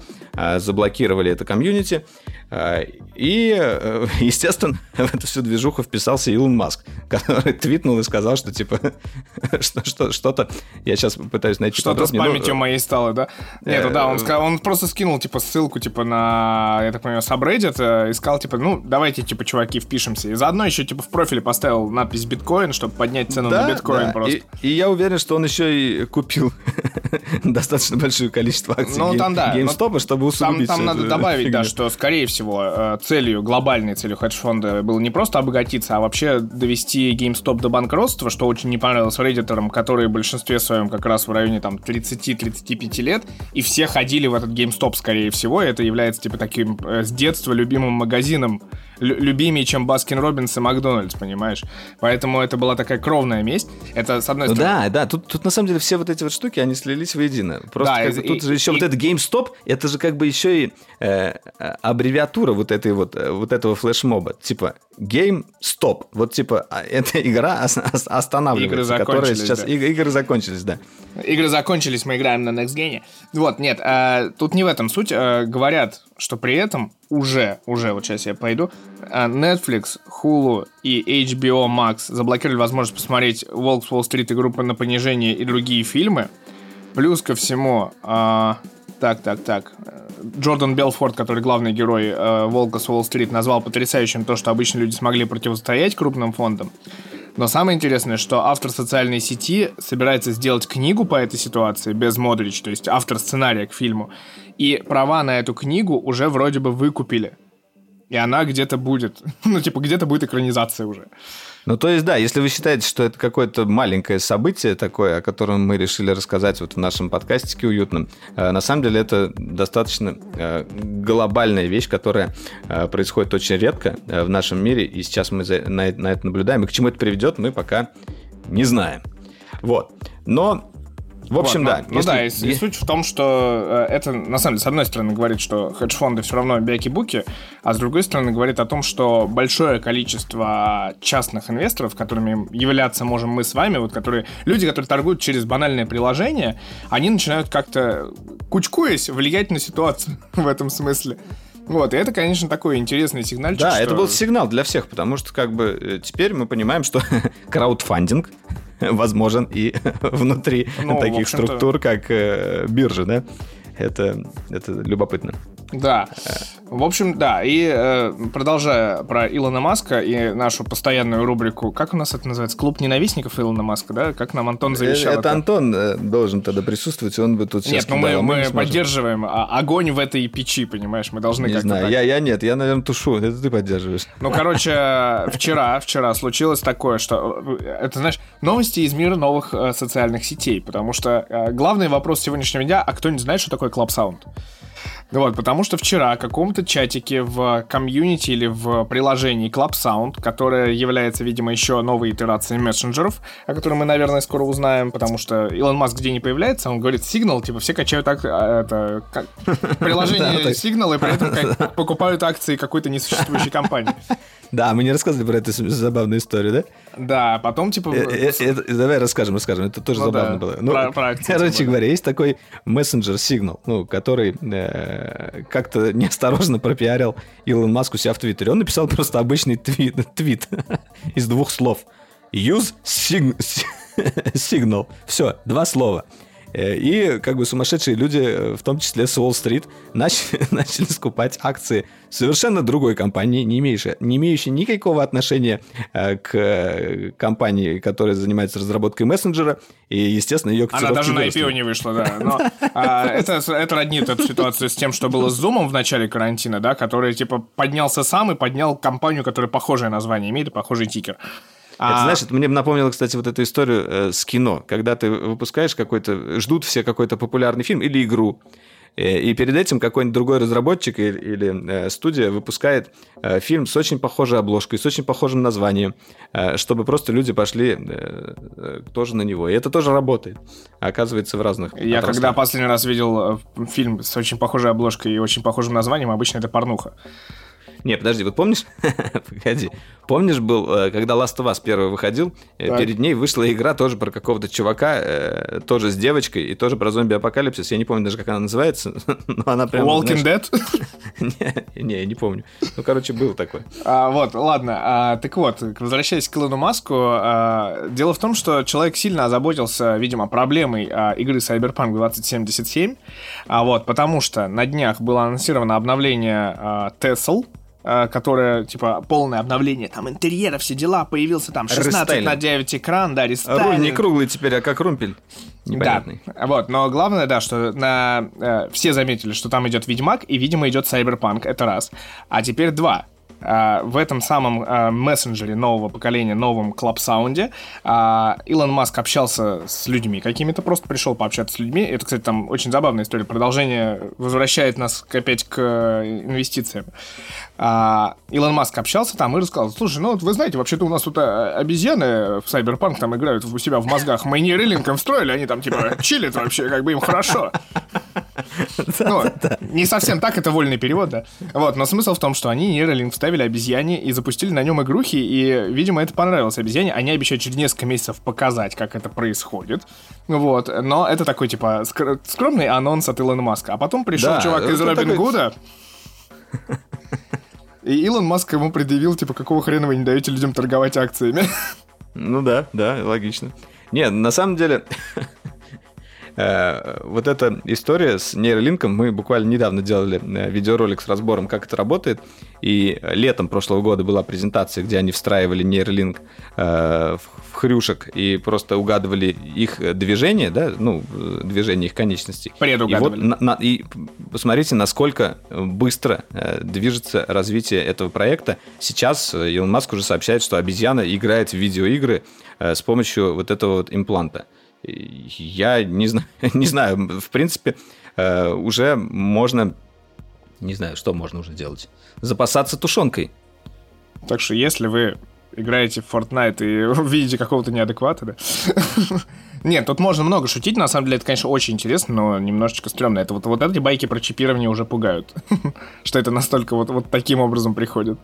заблокировали это комьюнити. И, естественно, в эту всю движуху вписался Илон Маск, который твитнул и сказал, что типа что- что- что-то... Я сейчас пытаюсь найти Что-то с памятью моей стало, да? Нет, да, он, ска- он просто скинул, типа, ссылку, типа, на, я так понимаю, subreddit, э, и сказал, типа, ну, давайте, типа, чуваки, впишемся. И заодно еще, типа, в профиле поставил надпись биткоин, чтобы поднять цену на биткоин да. просто. И, и я уверен, что он еще и купил достаточно большое количество акций Ну, там, да, GameStop, чтобы Там, усугубить там всю надо добавить, да, фигню. что, скорее всего, э, целью, глобальной целью хедж-фонда было не просто обогатиться, а вообще довести GameStop до банкротства, что очень не понравилось реддиторам, которые в большинстве своем как раз в районе там 30-35 лет, и все ходили в этот GameStop, скорее всего, и это является типа таким э, с детства любимым магазином, любимее, чем Баскин Робинс и Макдональдс, понимаешь? Поэтому это была такая кровная месть. Это, с одной Ну стороны... да, да, тут, тут на самом деле все вот эти вот штуки, они слились воедино. Просто Да, как и- бы тут и- же еще и- вот этот GameStop, это же как бы еще и э, аббревиатура вот этой вот, э, вот этого флешмоба. Типа GameStop. Вот типа а, эта игра ос- ос- останавливается. Которая сейчас... да. иг- Игры закончились, да. Игры закончились, мы играем на Next Gen. Вот, нет, э, тут не в этом суть. Э, говорят, что при этом уже, уже, вот сейчас я пойду, э, Netflix, Hulu и HBO Max заблокировали возможность посмотреть Волк с Уолл-стрит и группа на понижение и другие фильмы. Плюс ко всему, э, так, так, так, Джордан Белфорд, который главный герой э, Волка с Уолл-стрит, назвал потрясающим то, что обычно люди смогли противостоять крупным фондам. Но самое интересное, что автор социальной сети собирается сделать книгу по этой ситуации без Модрич, то есть автор сценария к фильму. И права на эту книгу уже вроде бы выкупили. И она где-то будет. Ну, типа, где-то будет экранизация уже. Ну, то есть, да, если вы считаете, что это какое-то маленькое событие такое, о котором мы решили рассказать вот в нашем подкастике уютном, э, на самом деле это достаточно э, глобальная вещь, которая э, происходит очень редко в нашем мире, и сейчас мы на это наблюдаем, и к чему это приведет, мы пока не знаем. Вот. Но, в общем, Вот, да. Ну, ну да, и, и суть в том, что э, это, на самом деле, с одной стороны, говорит, что хедж-фонды все равно бяки-буки, а с другой стороны, говорит о том, что большое количество частных инвесторов, которыми являться можем мы с вами, вот которые, люди, которые торгуют через банальное приложение, они начинают как-то, кучкуясь, влиять на ситуацию в этом смысле. Вот, и это, конечно, такой интересный сигнальчик. Да, что- это был сигнал для всех, потому что как бы э, теперь мы понимаем, что краудфандинг возможен и внутри Ну, таких структур, как э, биржа, да? Это, это любопытно. Да. В общем, да. И э, продолжая про Илона Маска и нашу постоянную рубрику, как у нас это называется? Клуб ненавистников Илона Маска, да? Как нам Антон завещал? это Антон э, должен тогда присутствовать, он бы тут Нет, ну мы, мы сможем. поддерживаем а, огонь в этой печи, понимаешь? Мы должны Не как-то знаю, так. я, я нет, я, наверное, тушу, это ты поддерживаешь. Ну, короче, вчера, вчера случилось такое, что э, это, знаешь, новости из мира новых э, социальных сетей, потому что э, главный вопрос сегодняшнего дня, а кто не знает, что такое Club Sound? Вот, потому что вчера в каком-то чатике в комьюнити или в приложении Club Sound, которое является, видимо, еще новой итерацией мессенджеров, о которой мы, наверное, скоро узнаем, потому что Илон Маск где не появляется, он говорит Signal, типа все качают ак- а, это, как- приложение Signal и при этом покупают акции какой-то несуществующей компании. Да, мы не рассказывали про эту забавную историю, да? Да, потом, типа... Э, э, это- Давай расскажем, расскажем. Это тоже Ну забавно да, было. про- про акции, тем короче говоря, есть такой мессенджер Signal, ну, который э, как-то неосторожно пропиарил Илон Маск у себя в Твиттере. Он написал просто обычный твит, твит из двух слов. Use sig- Signal. Все, два слова. Э, И как бы сумасшедшие люди, э, в том числе с Уолл-стрит, начали, начали скупать акции совершенно другой компании, не имеющей, не имеющей никакого отношения э, к компании, которая занимается разработкой мессенджера, и, естественно, ее Она даже на IPO не вышла, да. Но а, это, это роднит эту ситуацию с тем, что было с Zoom в начале карантина, да, который, типа, поднялся сам и поднял компанию, которая похожее название имеет и похожий тикер. Это, А, знаешь, это мне напомнило, кстати, вот эту историю э, с кино. Когда ты выпускаешь какой-то... Ждут все какой-то популярный фильм или игру. э, И перед этим какой-нибудь другой разработчик или, или, э, студия выпускает фильм с очень похожей обложкой, с очень похожим названием, чтобы просто люди пошли тоже на него. И это тоже работает. Оказывается, в разных Я отраслях. когда последний раз видел фильм с очень похожей обложкой и очень похожим названием, обычно это порнуха. Не, подожди, вот помнишь? Погоди. Помнишь, был, э, когда Last of Us первый выходил, э, Так. перед ней вышла игра тоже про какого-то чувака, э, тоже с девочкой, и тоже про зомби-апокалипсис. Я не помню даже, как она называется, но она прям... Walking знаешь, Dead? Не, не, я не помню. Ну, короче, был такой. А, вот, ладно. А, так вот, возвращаясь к Илону Маску, а, дело в том, что человек сильно озаботился, видимо, проблемой а, игры Cyberpunk 2077. А, вот, потому что на днях было анонсировано обновление а, Tesla, а, которое, типа, полное обновление, там, интерьера, все дела, появился там 16 Рестайлинг. на 9 экран, да, Руль не рестайлинг. круглый теперь, а как румпель. Непонятный. Да, вот, но главное, да, что на, э, все заметили, что там идет Ведьмак, и, видимо, идет Cyberpunk, это раз. А теперь два. А, в этом самом а, мессенджере нового поколения, новом Sound, а, Илон Маск общался с людьми какими-то, просто пришел пообщаться с людьми. Это, кстати, там очень забавная история. Продолжение возвращает нас опять к э, инвестициям. А, Илон Маск общался там и рассказал, слушай, ну вот вы знаете, вообще-то у нас тут э, обезьяны в Cyberpunk там играют у себя в мозгах. Мы нейролинком встроили, они там типа чилят вообще, как бы им хорошо. Ну, не совсем так, это вольный перевод, да. Вот, но смысл в том, что они нейролинк вставили обезьяне и запустили на нем игрухи, и, видимо, это понравилось обезьяне. Они обещают через несколько месяцев показать, как это происходит. Вот, но это такой, типа, скр- скромный анонс от Илона Маска. А потом пришел Да, чувак из Робин такой- Гуда, и Илон Маск ему предъявил, типа, какого хрена вы не даете людям торговать акциями? Ну да, да, логично. Не, на самом деле, вот эта история с нейролинком, мы буквально недавно делали э, видеоролик с разбором, как это работает, и летом прошлого года была презентация, где они встраивали нейролинк э, в хрюшек и просто угадывали их движение, да, ну, э, движение их конечностей. Предугадывали. И, вот на- на- и посмотрите, насколько быстро э, движется развитие этого проекта. Сейчас э, Илон Маск уже сообщает, что обезьяна играет в видеоигры э, с помощью вот этого вот импланта. Я не знаю, не знаю, в принципе, э, уже можно, не знаю, что можно уже делать. Запасаться тушенкой. Так что если вы играете в Fortnite и видите какого-то неадеквата, да? Нет, тут можно много шутить, на самом деле это, конечно, очень интересно, но немножечко стрёмно. Это вот, вот эти байки про чипирование уже пугают, что это настолько вот, вот таким образом приходит.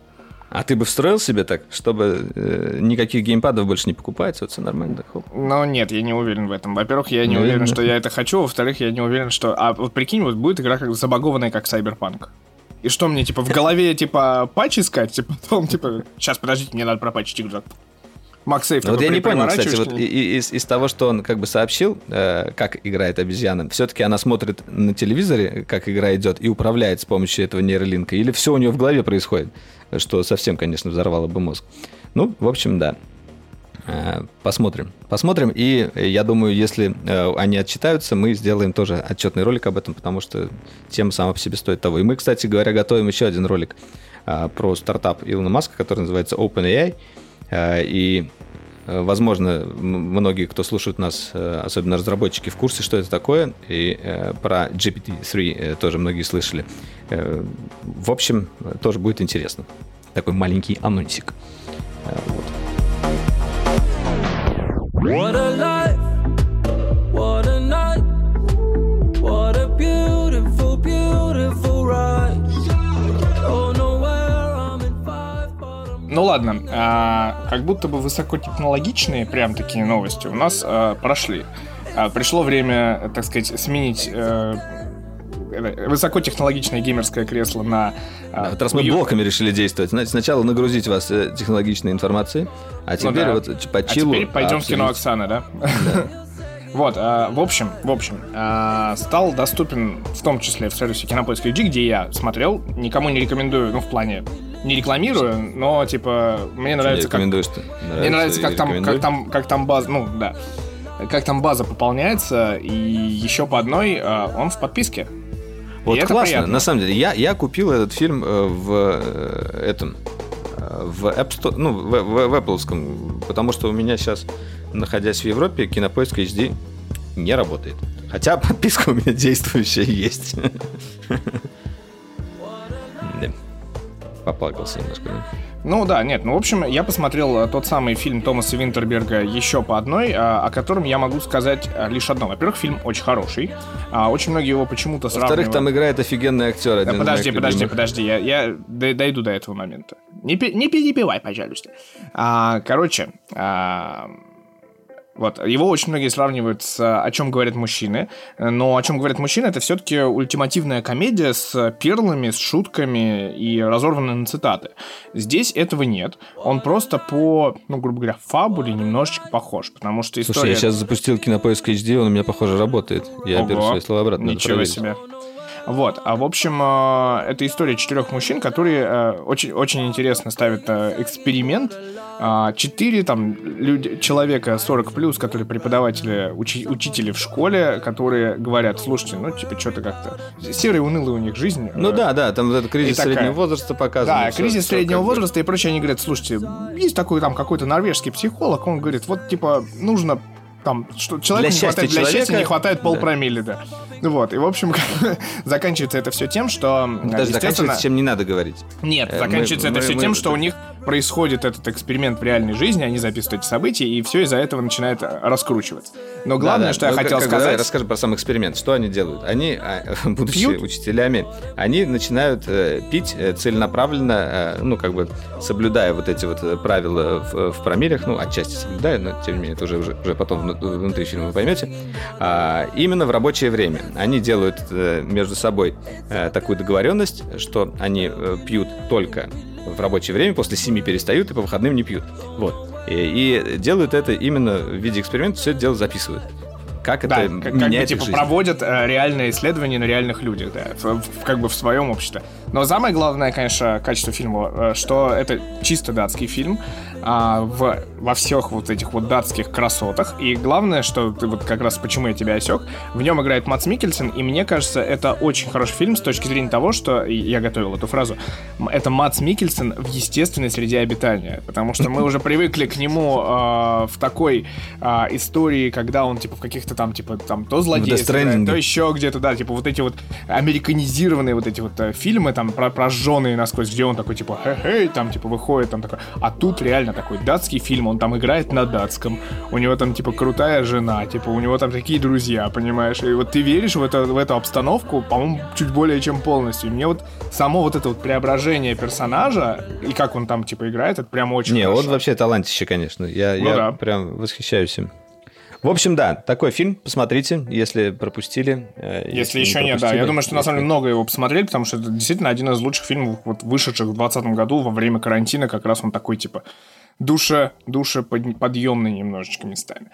А ты бы встроил себе так, чтобы э, никаких геймпадов больше не покупать, вот все нормально, так, хоп. Но нет, я не уверен в этом. Во-первых, я не Ну, уверен, что я это хочу, во-вторых, я не уверен, что... А вот прикинь, вот будет игра как забагованная, как Cyberpunk. И что мне, типа, в голове, типа, патч искать? Типа, потом, типа, сейчас, подождите, мне надо пропатчить игру. Максейв Ну, Вот я не понял, кстати, вот из, из того, что он как бы сообщил, э, как играет обезьяна, все-таки она смотрит на телевизоре, как игра идет, и управляет с помощью этого нейролинка, или все у нее в голове происходит, что совсем, конечно, взорвало бы мозг. Ну, в общем, да. Э, Посмотрим. Посмотрим, и я думаю, если э, они отчитаются, мы сделаем тоже отчетный ролик об этом, потому что тема сама по себе стоит того. И мы, кстати говоря, готовим еще один ролик э, про стартап Илона Маска, который называется OpenAI. Э, И, э, возможно, многие, кто слушают нас, э, особенно разработчики, в курсе, что это такое. И про GPT-3 э, тоже многие слышали. В общем, тоже будет интересно. Такой маленький анонсик. Вот. What a life, what a night, what a beautiful, beautiful ride. Ну ладно, а, как будто бы высокотехнологичные прям такие новости у нас а, прошли. А, пришло время, так сказать, сменить э, высокотехнологичное геймерское кресло на... а, Да, вот раз мы блоками решили действовать, значит, сначала нагрузить вас э, технологичной информацией, а теперь Ну да. вот ч- по А чилу теперь пойдем в кино. Оксаны, да? Вот, а, в общем, в общем, а, стал доступен в том числе в сервисе Кинопоиск HD, где я смотрел, никому не рекомендую, ну, в плане, не рекламирую, но, типа, мне Не нравится, как что Мне нравится, как там, как там, как там база, ну да, как там база пополняется, и еще по одной а, он в подписке. Вот И классно, приятно. на самом деле. Я, я купил этот фильм э, в э, этом э, в App Store, ну, в, в, в Apple'ском, потому что у меня сейчас, находясь в Европе, кинопоиск HD не работает. Хотя подписка у меня действующая есть. Поплакался немножко. да? Ну да, нет, ну в общем, я посмотрел э, тот самый фильм Томаса Винтерберга еще по одной, а, о котором я могу сказать а, лишь одно. Во-первых, фильм очень хороший, а, очень многие его почему-то сравнивают. Во-вторых, там играет офигенный актер. один Да, подожди, подожди, любимых. подожди, я, я дойду до этого момента. Не, не перебивай, пожалуйста. А, короче, а, вот, его очень многие сравнивают с «О чем говорят мужчины», но «О чем говорят мужчины» — это все-таки ультимативная комедия с перлами, с шутками и разорванной на цитаты. Здесь этого нет. Он просто по, ну, грубо говоря, фабуле немножечко похож, потому что история... Слушай, я сейчас запустил кинопоиск HD, он у меня, похоже, работает. Я Ого, беру свои слова обратно. Ничего себе. Вот, а в общем, э, это история четырех мужчин, которые э, очень, очень интересно ставят э, эксперимент. А, Четыре там люди, человека 40 плюс, которые преподаватели, учи- учители в школе, которые говорят, слушайте, ну типа что-то как-то серая унылая у них жизнь. Ну да, да, там этот кризис такая- среднего возраста показан. Да, всё- кризис всё среднего как возраста и прочее. Они говорят, слушайте, есть такой там какой-то норвежский психолог, он говорит, вот типа нужно там, что человеку Для не хватает, счастья для счастья человека- не хватает Да. полпромилле, да. Ну Вот, и в общем, заканчивается это все тем, что... Даже естественно- заканчивается, чем не надо говорить. Нет, Э, заканчивается мы- это все мы- тем, мы- что у них происходит этот эксперимент в реальной жизни, они записывают эти события, и все из-за этого начинает э, раскручиваться. Но главное, Да-да. что я Ну, хотел как бы давай сказать... расскажи про сам эксперимент. Что они делают? Они, а, будучи Пьют? учителями, они начинают э, пить э, целенаправленно, э, ну, как бы соблюдая вот эти вот э, правила в, в промиллях, ну, отчасти соблюдая, но тем не менее, это уже, уже, уже потом внутри фильма вы поймете, а, именно в рабочее время. Они делают э, между собой э, такую договоренность, что они э, пьют только в рабочее время, после семи перестают и по выходным не пьют. Вот. И, и делают это именно в виде эксперимента, все это дело записывают. Как Да, это как, как бы, меняет типа жизнь. проводят э, реальные исследования на реальных людях, да, в- в- как бы в своем обществе. Но самое главное, конечно, качество фильма, э, что это чисто датский фильм а, в, во всех вот этих вот датских красотах. И главное, что ты вот как раз почему я тебя осек, в нем играет Мац Микельсон, и мне кажется, это очень хороший фильм с точки зрения того, что, я готовил эту фразу, это Мац Микельсон в естественной среде обитания, потому что мы уже привыкли к нему э, в такой э, истории, когда он типа в каких-то там типа там то злодей, то еще где-то, да, типа вот эти вот американизированные вот эти вот э, фильмы там про прожженные насквозь, где он такой типа хе-хей, там типа выходит там такой, а тут реально такой датский фильм, он там играет на датском, у него там типа крутая жена, типа у него там такие друзья, понимаешь, и вот ты веришь в, это, в эту обстановку, по-моему, чуть более чем полностью. И мне вот само вот это вот преображение персонажа и как он там типа играет, это прям очень Не, хорошо. он вообще талантище, конечно. Я, Ну я да. прям восхищаюсь им. В общем, да, такой фильм, посмотрите, если пропустили. э, Если не еще нет, да. Я думаю, что на самом деле много его посмотрели, потому что это действительно один из лучших фильмов, вот, вышедших в 2020 году во время карантина. Как раз он такой, типа, душа, душа под- подъемный немножечко местами.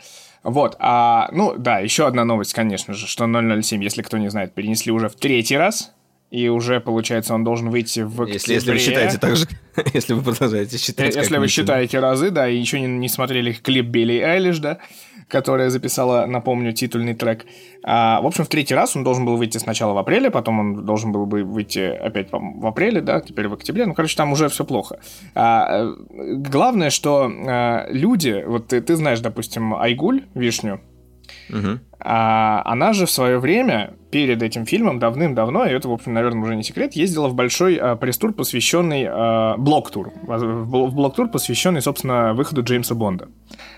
Вот, а, ну, да, еще одна новость, конечно же, что 007, если кто не знает, перенесли уже в третий раз, и уже, получается, он должен выйти в Если, если вы октябре. считаете так же, если вы продолжаете считать. как Если вы считаете разы, да, и еще не, не смотрели клип Билли Эйлиш, да, которая записала, напомню, титульный трек. А, в общем, в третий раз он должен был выйти сначала в апреле, потом он должен был бы выйти опять в апреле, да, теперь в октябре. Ну, короче, там уже все плохо. А, э, главное, что а, люди, вот ты, ты знаешь, допустим, Айгуль, вишню, А она же в свое время, перед этим фильмом, давным-давно, и это, в общем, наверное, уже не секрет, ездила в большой а, пресс-тур, посвященный а, блок-тур. В, блок-тур, посвященный, собственно, выходу Джеймса Бонда.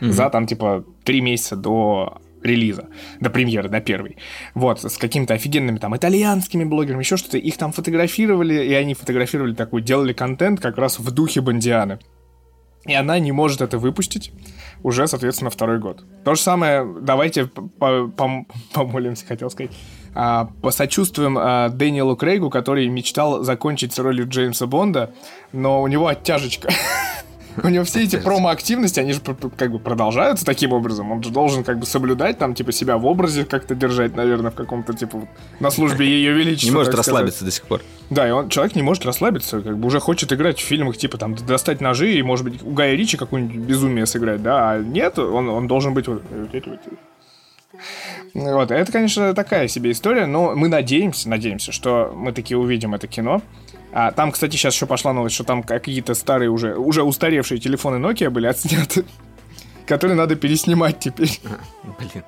За там, типа, три месяца до релиза, до премьеры, до первой. Вот, с какими-то офигенными там итальянскими блогерами, еще что-то. Их там фотографировали, и они фотографировали такой, делали контент как раз в духе Бондианы. И она не может это выпустить уже, соответственно, второй год. То же самое, давайте по- пом- помолимся, хотел сказать. а, посочувствуем а, Дэниелу Крейгу, который мечтал закончить с ролью Джеймса Бонда, но у него оттяжечка. У него все эти промо-активности, они же как бы продолжаются таким образом. Он же должен как бы соблюдать, там, типа, себя в образе как-то держать, наверное, в каком-то, типа, на службе ее величества. Не может расслабиться до сих пор. Да, и он, человек не может расслабиться, как бы уже хочет играть в фильмах, типа там достать ножи и, может быть, у Гая Ричи какое-нибудь безумие сыграть, да, а нет, он, он должен быть эти вот. Вот, это, конечно, такая себе история, но мы надеемся, надеемся, что мы таки увидим это кино. А там, кстати, сейчас еще пошла новость, что там какие-то старые уже, уже устаревшие телефоны Nokia были отсняты, которые надо переснимать теперь. Блин.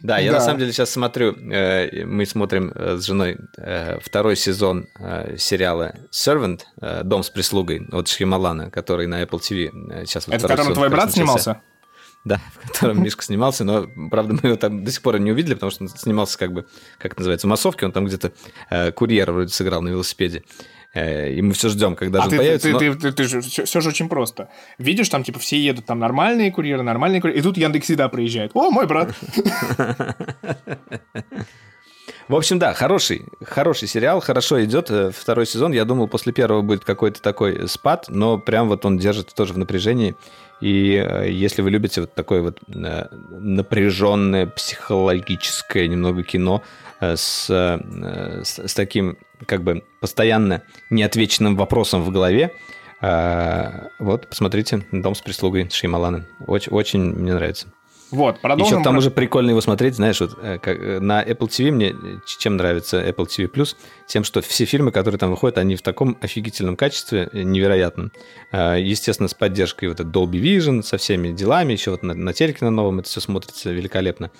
Да, я Да. на самом деле сейчас смотрю, э, мы смотрим э, с женой э, второй сезон сериала Servant, Дом с прислугой от Шьямалана, который на Apple TV сейчас Это в котором твой брат снимался? Да, в котором Мишка снимался, но, правда, мы его там до сих пор не увидели, потому что он снимался как бы, как это называется, массовке, он там где-то э, курьера вроде сыграл на велосипеде. Э, и мы все ждем, когда А же ты, он появится. ты, но- ты, ты, ты же все, же очень просто. Видишь, там типа все едут, там нормальные курьеры, нормальные курьеры, и тут Яндекс Еда приезжает. О, мой брат. В общем, да, хороший, хороший сериал, хорошо идет. э, Второй сезон, я думал, после первого будет какой-то такой спад, но прям вот он держит тоже в напряжении. И э, если вы любите вот такое вот э, напряженное, психологическое немного кино э, с, с, с таким как бы постоянно неотвеченным вопросом в голове, вот, посмотрите «Дом с прислугой» Шеймалана. Очень, очень мне нравится. Вот, продолжим. Еще к тому же прикольно его смотреть, знаешь, вот э, как, э, на Apple TV мне э, чем нравится Apple TV тем, что все фильмы, которые там выходят, они в таком офигительном качестве, невероятном. Естественно, с поддержкой вот этот Dolby Vision, со всеми делами, еще вот на, на телеке на новом это все смотрится великолепно.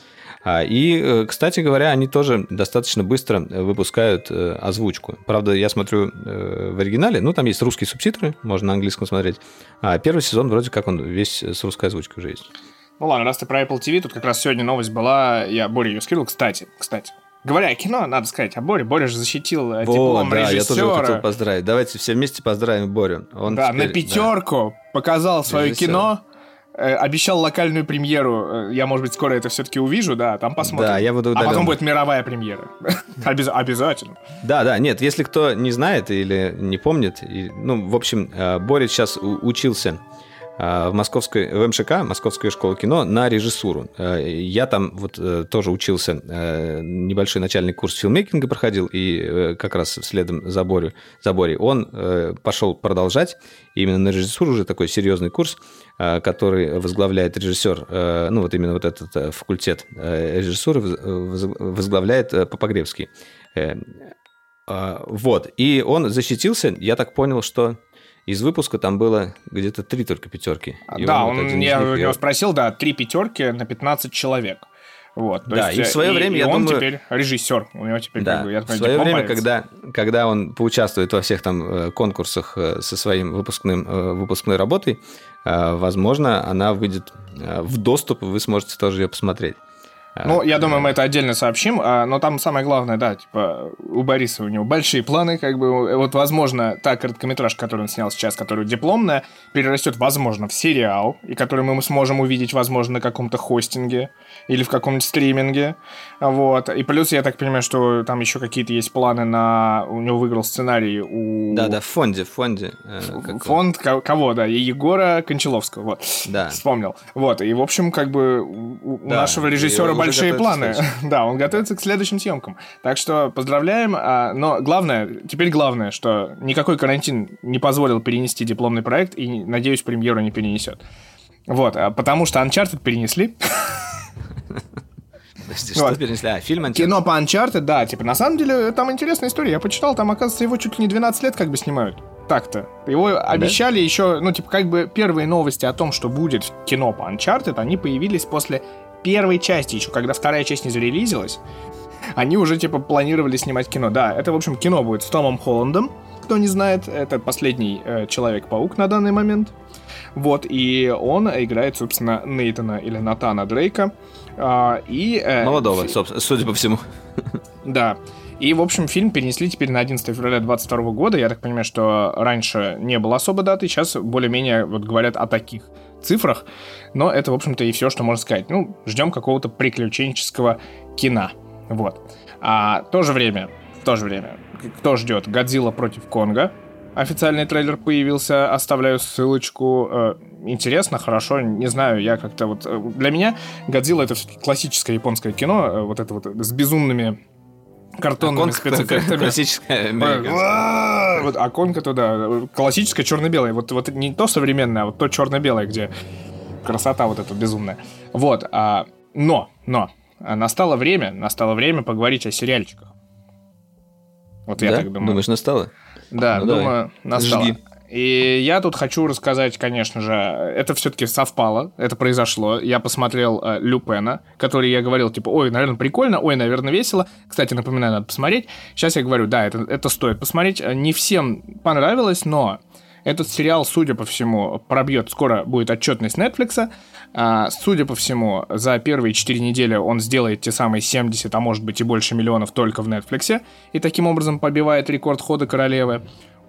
А, И, кстати говоря, они тоже достаточно быстро выпускают озвучку. Правда, я смотрю в оригинале, ну, там есть русские субтитры, можно на английском смотреть. А первый сезон вроде как он весь с русской озвучкой уже есть. Ну ладно, раз ты про Apple TV, тут как раз сегодня новость была, я Боре ее скинул, кстати, кстати. Говоря о кино, надо сказать, о Боре. Боря же защитил э, Вот, диплом да, я тоже его хотел режиссера. поздравить. Давайте все вместе поздравим Борю. Он Да, теперь- на пятерку показал свое Режиссер. кино, э, обещал локальную премьеру. Э, Я, может быть, скоро это все-таки увижу, да, там посмотрим. Да, я буду А потом будет мировая премьера. Обяз- Обязательно. Да, да, нет, если кто не знает или не помнит, и, ну, в общем, Боря сейчас учился в московской, в МШК, Московская школа кино, на режиссуру. Э, Я там вот э, тоже учился, э, небольшой начальный курс филмейкинга проходил, и э, как раз следом за, Борю, за Борей он э, пошел продолжать именно на режиссуру, уже такой серьезный курс, э, который возглавляет режиссер, э, ну вот именно вот этот э, факультет э, режиссуры воз- воз- возглавляет э, Попогребский. Э, Вот. И он защитился. Я так понял, что из выпуска там было где-то три только пятерки. И да, вот он, из я у него спросил, да, три пятерки на 15 человек. Вот, Да, есть, и в э, свое время, и я он думаю- теперь режиссер. У него теперь, Да, как бы, я в так понимаю, свое время, когда, когда он поучаствует во всех там э, конкурсах э, со своим выпускным, выпускной работой, возможно, она выйдет в доступ, и вы сможете тоже ее посмотреть. А, Ну, я думаю, мы это отдельно сообщим, а, но там самое главное, да, типа, у Бориса у него большие планы, как бы, вот, возможно, та короткометражка, которую он снял сейчас, которая дипломная, перерастет, возможно, в сериал, и который мы сможем увидеть, возможно, на каком-то хостинге или в каком-нибудь стриминге, вот, и плюс, я так понимаю, что там еще какие-то есть планы на... У него выиграл сценарий у... Да, да, в фонде, в фонде. э, Фонд ко- кого, да, Егора Кончаловского, вот. Да. Вспомнил. Вот, и, в общем, как бы у Да, нашего режиссера большие планы. да, он готовится к следующим съемкам. Так что поздравляем. а, но главное, теперь главное, что никакой карантин не позволил перенести дипломный проект, и, надеюсь, премьеру не перенесет. Вот, а потому что Uncharted перенесли. Подожди, что Вот. перенесли? А, фильм Uncharted? Кино по Uncharted, да, типа, на самом деле, там интересная история. Я почитал, там, оказывается, его чуть ли не 12 лет как бы снимают. Так-то. Его обещали еще, ну, типа, как бы первые новости о том, что будет кино по Uncharted, они появились после первой части, еще когда вторая часть не зарелизилась. Они уже, типа, планировали снимать кино. Да, это, в общем, кино будет с Томом Холландом. Кто не знает, это последний э, Человек-паук на данный момент. Вот, и он играет, собственно, Нейтана или Натана Дрейка. А, и, э, Молодого, фи- собственно, судя по всему. да. И, в общем, фильм перенесли теперь на 11 февраля 2022 года. Я так понимаю, что раньше не было особо даты, сейчас более-менее вот говорят о таких цифрах. Но это, в общем-то, и все, что можно сказать. Ну, ждем какого-то приключенческого кино. Вот. А в то же время, в то же время, кто ждет? Годзилла против Конга. Официальный трейлер появился, оставляю ссылочку. Э, Интересно, хорошо, не знаю, я как-то вот... э, Для меня Годзилла это все-таки классическое японское кино, э, вот это вот с безумными картонными спецэффектами. классическая. А, Вот, а конка-то, да, классическая черно-белая. Вот, вот не то современное, а вот то черно-белое, где красота вот эта безумная. Вот, а, но, но, а, настало время, настало время поговорить о сериальчиках. Вот я Да? так думаю. Думаешь, настало? Да, Ну, давай. думаю, настало. Жги. И я тут хочу рассказать, конечно же, это все-таки совпало, это произошло. Я посмотрел э, Люпена, который я говорил, типа, ой, наверное, прикольно, ой, наверное, весело. Кстати, напоминаю, надо посмотреть. Сейчас я говорю, да, это, это стоит посмотреть. Э, Не всем понравилось, но этот сериал, судя по всему, пробьет, скоро будет отчетность Netflix. А, судя по всему, за первые 4 недели он сделает те самые 70, а может быть и больше миллионов только в Netflix. И таким образом побивает рекорд хода королевы.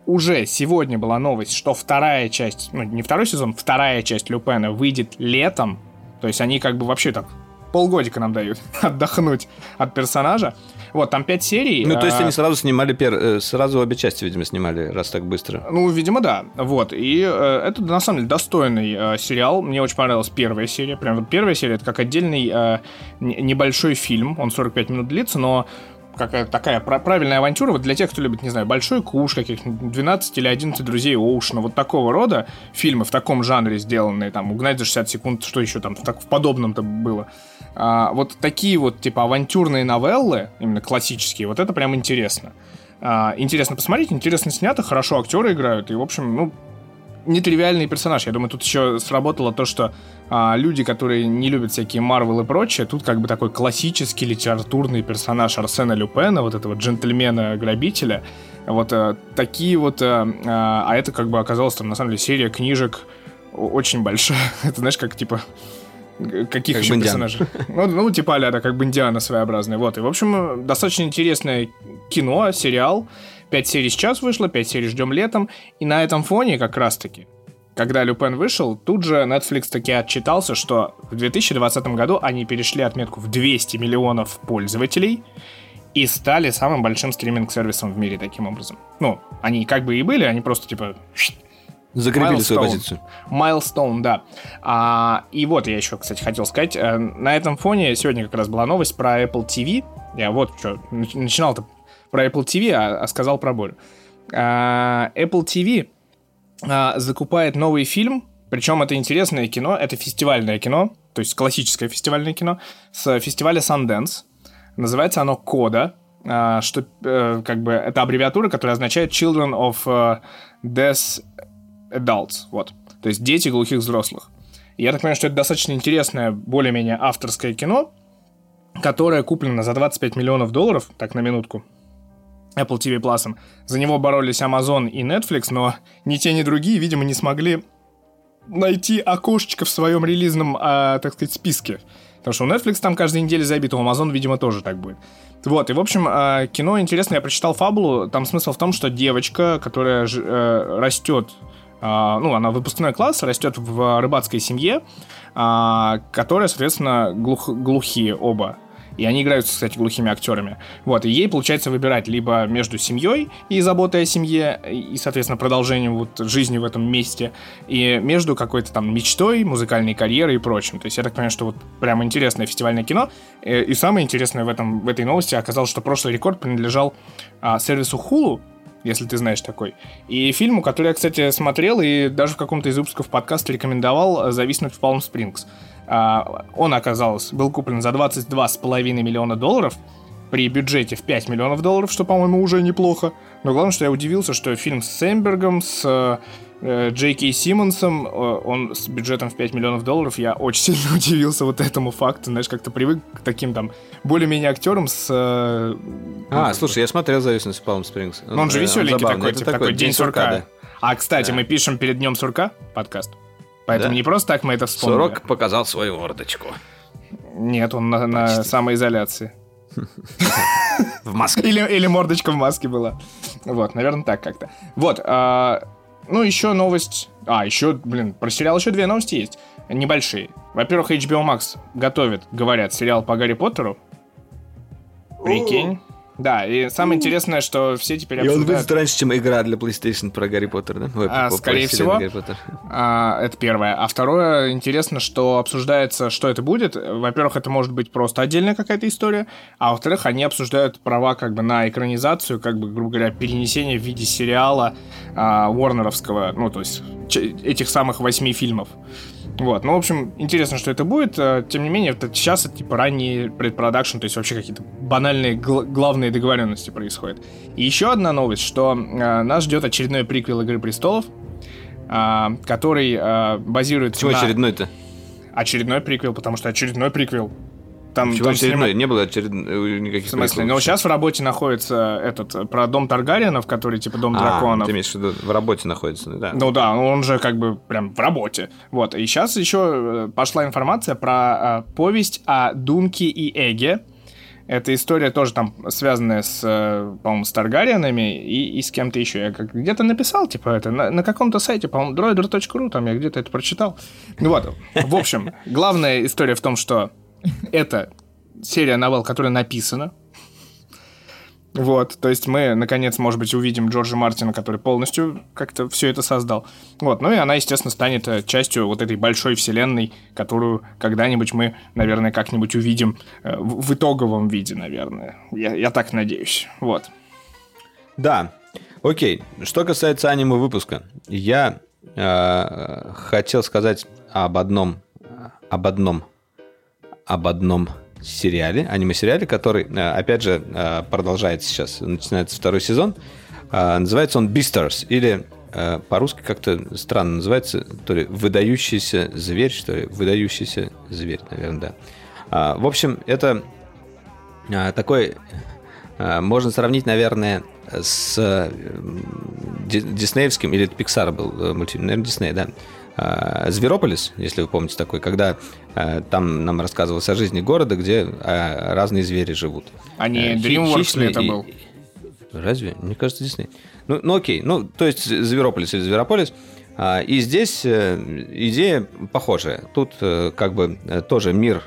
Уже сегодня была новость, что вторая часть, ну не второй сезон, вторая часть Люпена выйдет летом. То есть они как бы вообще так полгодика нам дают отдохнуть от персонажа. Вот, там 5 серий. Ну, то есть а, они сразу снимали, пер... э, сразу обе части, видимо, снимали, раз так быстро. Ну, видимо, да. Вот. И э, это, на самом деле, достойный э, сериал. Мне очень понравилась первая серия. Прям вот первая серия, это как отдельный э, небольшой фильм. Он 45 минут длится, но какая такая пра- правильная авантюра вот для тех, кто любит, не знаю, большой куш, каких-нибудь 12 или 11 друзей Оушена, вот такого рода фильмы в таком жанре сделанные, там, угнать за 60 секунд, что еще там так, в подобном-то было. А, вот такие вот, типа, авантюрные новеллы, именно классические, вот это прям интересно. А, интересно посмотреть, интересно снято, хорошо актеры играют, и, в общем, ну, нетривиальный персонаж. Я думаю, тут еще сработало то, что а, люди, которые не любят всякие Марвел и прочее, тут как бы такой классический литературный персонаж Арсена Люпена, вот этого джентльмена-грабителя. Вот а, такие вот... А, а, а это как бы оказалось там, на самом деле, серия книжек очень большая. это, знаешь, как типа... Каких Как еще Бондиана. персонажей? Ну, ну, типа а да, как Бондиана своеобразный. Вот, и, в общем, достаточно интересное кино, сериал. Пять серий сейчас вышло, пять серий ждем летом. И на этом фоне как раз-таки, когда Люпен вышел, тут же Netflix таки отчитался, что в 2020 году они перешли отметку в 200 миллионов пользователей и стали самым большим стриминг-сервисом в мире таким образом. Ну, они как бы и были, они просто типа Закрепили свою Milestone. позицию. Milestone, да. А, и вот я еще, кстати, хотел сказать, э, на этом фоне сегодня как раз была новость про Apple TV. Я вот что, нач- начинал-то про Apple TV, а, а сказал про Борю. А, Apple TV а, закупает новый фильм, причем это интересное кино, это фестивальное кино, то есть классическое фестивальное кино, с фестиваля Sundance. Называется оно «Кода», а, что э, как бы это аббревиатура, которая означает Children of э, Deaf Adults, вот. То есть дети глухих взрослых. Я так понимаю, что это достаточно интересное, более-менее авторское кино, которое куплено за 25 миллионов долларов, так на минутку, Apple TV Plus. За него боролись Amazon и Netflix, но ни те, ни другие, видимо, не смогли найти окошечко в своем релизном, а, так сказать, списке. Потому что у Netflix там каждой неделе забито, у Amazon, видимо, тоже так будет. Вот, и, в общем, а, кино интересно, я прочитал фабулу, там смысл в том, что девочка, которая э, растет, а, ну, она выпускной класс, растет в рыбацкой семье, а, которая, соответственно, глух- глухие оба. И они играют, кстати, глухими актерами. Вот, и ей получается выбирать либо между семьей и заботой о семье, и, соответственно, продолжением вот жизни в этом месте, и между какой-то там мечтой, музыкальной карьерой и прочим. То есть я так понимаю, что вот прям интересное фестивальное кино. Э, И самое интересное в, этом, в этой новости оказалось, что прошлый рекорд принадлежал а, сервису Hulu, если ты знаешь такой. И фильму, который я, кстати, смотрел и даже в каком-то из выпусков подкаста рекомендовал «Зависнуть в Палм Спрингс». А, Он, оказалось, был куплен за 22,5 миллиона долларов при бюджете в 5 миллионов долларов, что, по-моему, уже неплохо. Но главное, что я удивился, что фильм с Сэмбергом, с э, Джей Кей Симмонсом, э, он с бюджетом в 5 миллионов долларов, я очень сильно удивился вот этому факту, знаешь, как-то привык к таким там более-менее актерам с... э, А, слушай, я смотрел «Зависимость в Палм Спрингс». ну, он же веселенький забавный. такой, Это типа такой день сурка. да. А, кстати, Да. мы пишем перед днем сурка подкаст. Поэтому Да. не просто так мы это вспомнили. Сурок показал свою мордочку. Нет, он на, на самоизоляции. В маске. Или, или мордочка в маске была. Вот, наверное, так как-то. Вот, а, ну, еще новость... А, еще, блин, про сериал еще две новости есть. Небольшие. Во-первых, HBO Max готовит, говорят, сериал по Гарри Поттеру. Прикинь. Да, и самое интересное, что все теперь И он обсуждают... выйдет раньше, чем игра для PlayStation про Гарри Поттер, да? Ой, А, по- скорее всего. Гарри Поттер. А, это первое. А второе, интересно, что обсуждается, что это будет. Во-первых, это может быть просто отдельная какая-то история. А во-вторых, они обсуждают права как бы на экранизацию, как бы, грубо говоря, перенесение в виде сериала а, Уорнеровского, ну, то есть этих самых восьми фильмов. Вот, ну, в общем, интересно, что это будет. А, Тем не менее, это сейчас это типа ранний предпродакшн, то есть вообще какие-то банальные гл- главные договоренности происходят. И еще одна новость, что а, нас ждет очередной приквел Игры престолов. а, который а, базируется Почему на... очередной-то? Очередной приквел, потому что очередной приквел. Там, Почему там очередной? снима- Не было очередной никаких В смысле? Ну, сейчас в работе находится этот, э, про дом Таргариенов, который типа дом А, драконов. ты имеешь в виду, в работе находится, ну да. Ну да, он же как бы прям в работе. Вот. И сейчас еще э, пошла информация про э, повесть о Дунке и Эге. Эта история тоже там связанная с, э, по-моему, с Таргариенами и, и с кем-то еще. Я как где-то написал, типа, это на, на каком-то сайте, по-моему, droider.ru, там я где-то это прочитал. Ну Вот. В общем, главная история в том, что это серия новелл, которая написана. Вот, то есть мы, наконец, может быть, увидим Джорджа Мартина, который полностью как-то все это создал. Вот, ну и она, естественно, станет э, частью вот этой большой вселенной, которую когда-нибудь мы, наверное, как-нибудь увидим э, в, итоговом виде, наверное. Я, я так надеюсь. Вот. Да. Окей. Что касается аниме выпуска, я э, хотел сказать об одном, об одном, об одном сериале, аниме-сериале, который, э, опять же, э, продолжается сейчас, начинается второй сезон. Э, Называется он Beastars, или по-русски как-то странно называется, то ли выдающийся зверь, что ли, выдающийся зверь, наверное, да. В общем, это такой можно сравнить, наверное, с ди- диснеевским, или это Pixar был мультфильм, наверное, Дисней, да. А, Зверополис, если вы помните такой, когда э, там нам рассказывалось о жизни города, где э, разные звери живут. А не Э, DreamWorks ли это и- был? Разве? Мне кажется, Дисней. Ну, ну окей, ну, то есть Зверополис или Зверополис. А, И здесь э, идея похожая. Тут э, как бы э, тоже мир,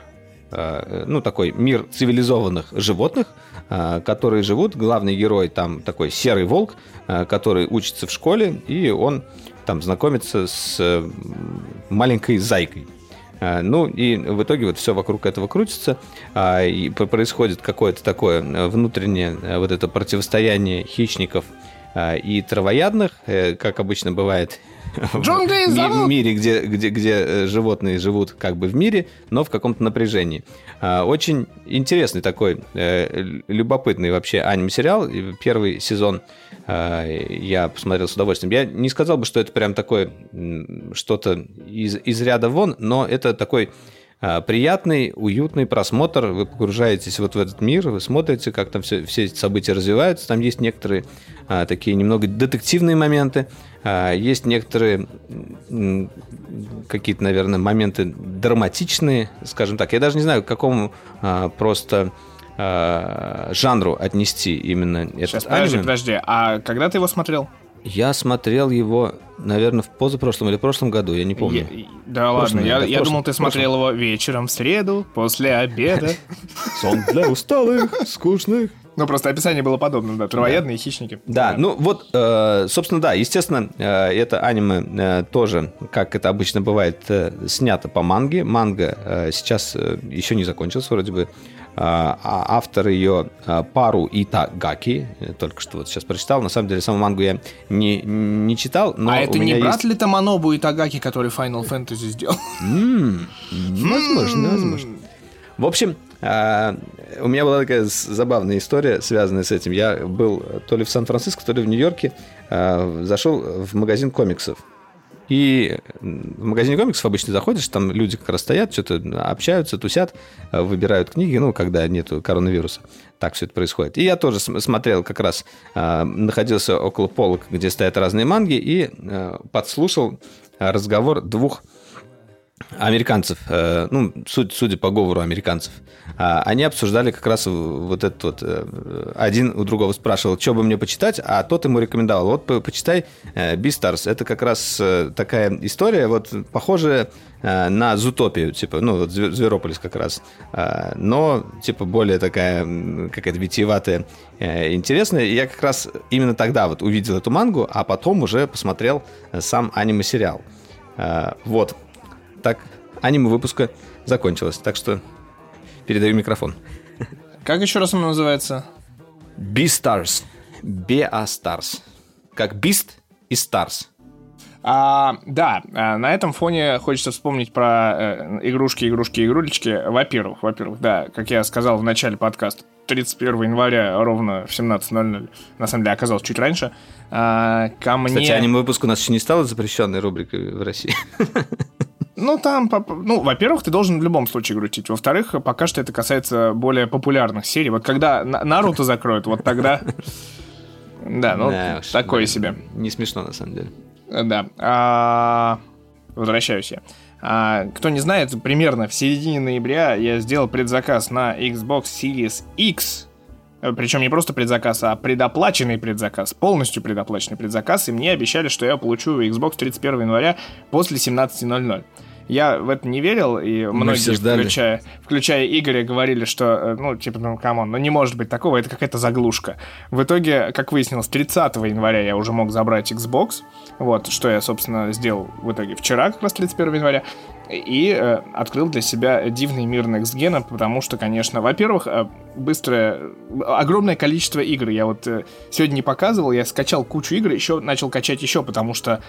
э, ну, такой мир цивилизованных животных, э, которые живут. Главный герой там такой серый волк, э, который учится в школе, и он там знакомится с маленькой зайкой. А, Ну и в итоге вот все вокруг этого крутится, а, и происходит какое-то такое э, внутреннее э, вот это противостояние хищников а, и травоядных, э, как обычно бывает в Джунгли ми- зовут! мире, где, где, где э, животные живут как бы в мире, но в каком-то напряжении. А, Очень интересный такой, э, любопытный вообще аниме-сериал. Первый сезон а, я посмотрел с удовольствием. Я не сказал бы, что это прям такое что-то из, из ряда вон, но это такой приятный, уютный просмотр. Вы погружаетесь вот в этот мир, вы смотрите, как там все, все эти события развиваются. Там есть некоторые а, такие немного детективные моменты, а, есть некоторые какие-то, наверное, моменты драматичные, скажем так. Я даже не знаю, к какому а, просто а, жанру отнести именно этот Сейчас, подожди, аниме. подожди. А когда ты его смотрел? Я смотрел его, наверное, в позапрошлом или прошлом году, я не помню. Я- да ладно, я, я думал, ты смотрел его вечером в среду, после обеда. Сон для усталых, скучных. Ну, просто описание было подобно, да, травоядные хищники. Да, ну вот, э, собственно, да, естественно, э, это аниме э, тоже, как это обычно бывает, э, снято по манге. Манга э, сейчас э, еще не закончилась, вроде бы. А а автор ее э, Пару Итагаки, только что вот сейчас прочитал. На самом деле, саму мангу я не, не читал, но а это не брат есть- ли Таманобу и Тагаки, который Final Fantasy сделал? М, Возможно, возможно. В общем, а, у меня была такая забавная история, связанная с этим. Я был то ли в Сан-Франциско, то ли в Нью-Йорке, а, зашел в магазин комиксов. И в магазине комиксов обычно заходишь, там люди как раз стоят, что-то общаются, тусят, а, выбирают книги, ну, когда нету коронавируса. Так все это происходит. И я тоже см- смотрел как раз, а, находился около полок, где стоят разные манги, и а, подслушал а, разговор двух американцев, э, ну, суд- судя по говору американцев, а, они обсуждали как раз вот этот вот, э, один у другого спрашивал, что бы мне почитать, а тот ему рекомендовал, вот по- почитай э, Beastars, это как раз э, такая история, вот похожая э, на Зутопию, типа, ну, Зверополис как раз, А, но, типа, более такая какая-то витиеватая, э, интересная. И я как раз именно тогда вот увидел эту мангу, а потом уже посмотрел э, сам аниме-сериал. Вот. Так, аниме выпуска закончилось. Так что передаю микрофон. Как еще раз он называется? Beastars. Beastars. Как Beast и Stars. А, да, а, на этом фоне хочется вспомнить про э, игрушки, игрушки, игрулечки. Во-первых, во-первых, да, как я сказал в начале подкаста, 31 января ровно в 17.00, на самом деле оказалось чуть раньше, а, ко мне... Кстати, аниме-выпуск у нас еще не стала запрещенной рубрикой в России. Ну, там, ну, во-первых, ты должен в любом случае грустить. Во-вторых, пока что это касается более популярных серий. Вот когда На- Наруто закроют, вот тогда... Да, ну, такое себе. Не смешно, на самом деле. Да. А, Возвращаюсь я. А, Кто не знает, примерно в середине ноября я сделал предзаказ на Xbox Series X. Причем не просто предзаказ, а предоплаченный предзаказ. Полностью предоплаченный предзаказ. И мне обещали, что я получу Xbox 31 января после 17.00. Я в это не верил, и многие, все ждали. включая, включая Игоря, говорили, что, э, ну, типа, ну, come on, ну не может быть такого, это какая-то заглушка. В итоге, как выяснилось, 30 января я уже мог забрать Xbox, вот, что я, собственно, сделал в итоге вчера, как раз 31 января, и э, открыл для себя дивный мир Next Gen, потому что, конечно, во-первых, э, быстрое, огромное количество игр. Я вот э, сегодня не показывал, я скачал кучу игр, еще начал качать еще, потому что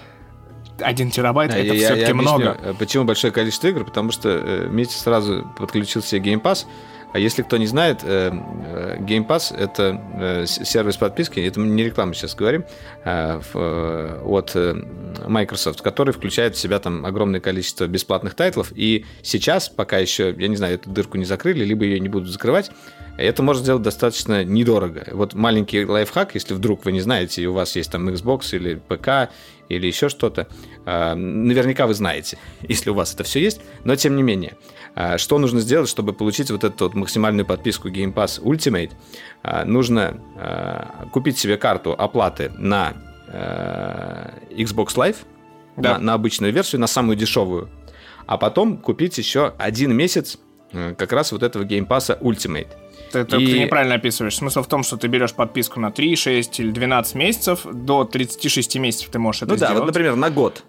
1 терабайт А, это все-таки много. э, Почему большое количество игр? Потому что э, Митя сразу подключил себе Game Pass. А если кто не знает, э, Game Pass — это сервис подписки, это мы не реклама сейчас говорим, от Microsoft, который включает в себя там огромное количество бесплатных тайтлов. И сейчас, пока еще, я не знаю, эту дырку не закрыли, либо ее не будут закрывать, это можно сделать достаточно недорого. Вот маленький лайфхак, если вдруг вы не знаете, и у вас есть там Xbox или ПК, или еще что-то, а, наверняка вы знаете, если у вас это все есть, но тем не менее, а, что нужно сделать, чтобы получить вот эту вот максимальную подписку Game Pass Ultimate? А, Нужно купить себе карту оплаты на а, Xbox Live, Да. на, на обычную версию, на самую дешевую, а потом купить еще один месяц э, как раз вот этого Game Pass Ultimate. Ты, ты- И- ты неправильно описываешь. Смысл в том, что ты берешь подписку на 3, 6 или 12 месяцев, до 36 месяцев ты можешь это Ну да, сделать. вот, например, на год.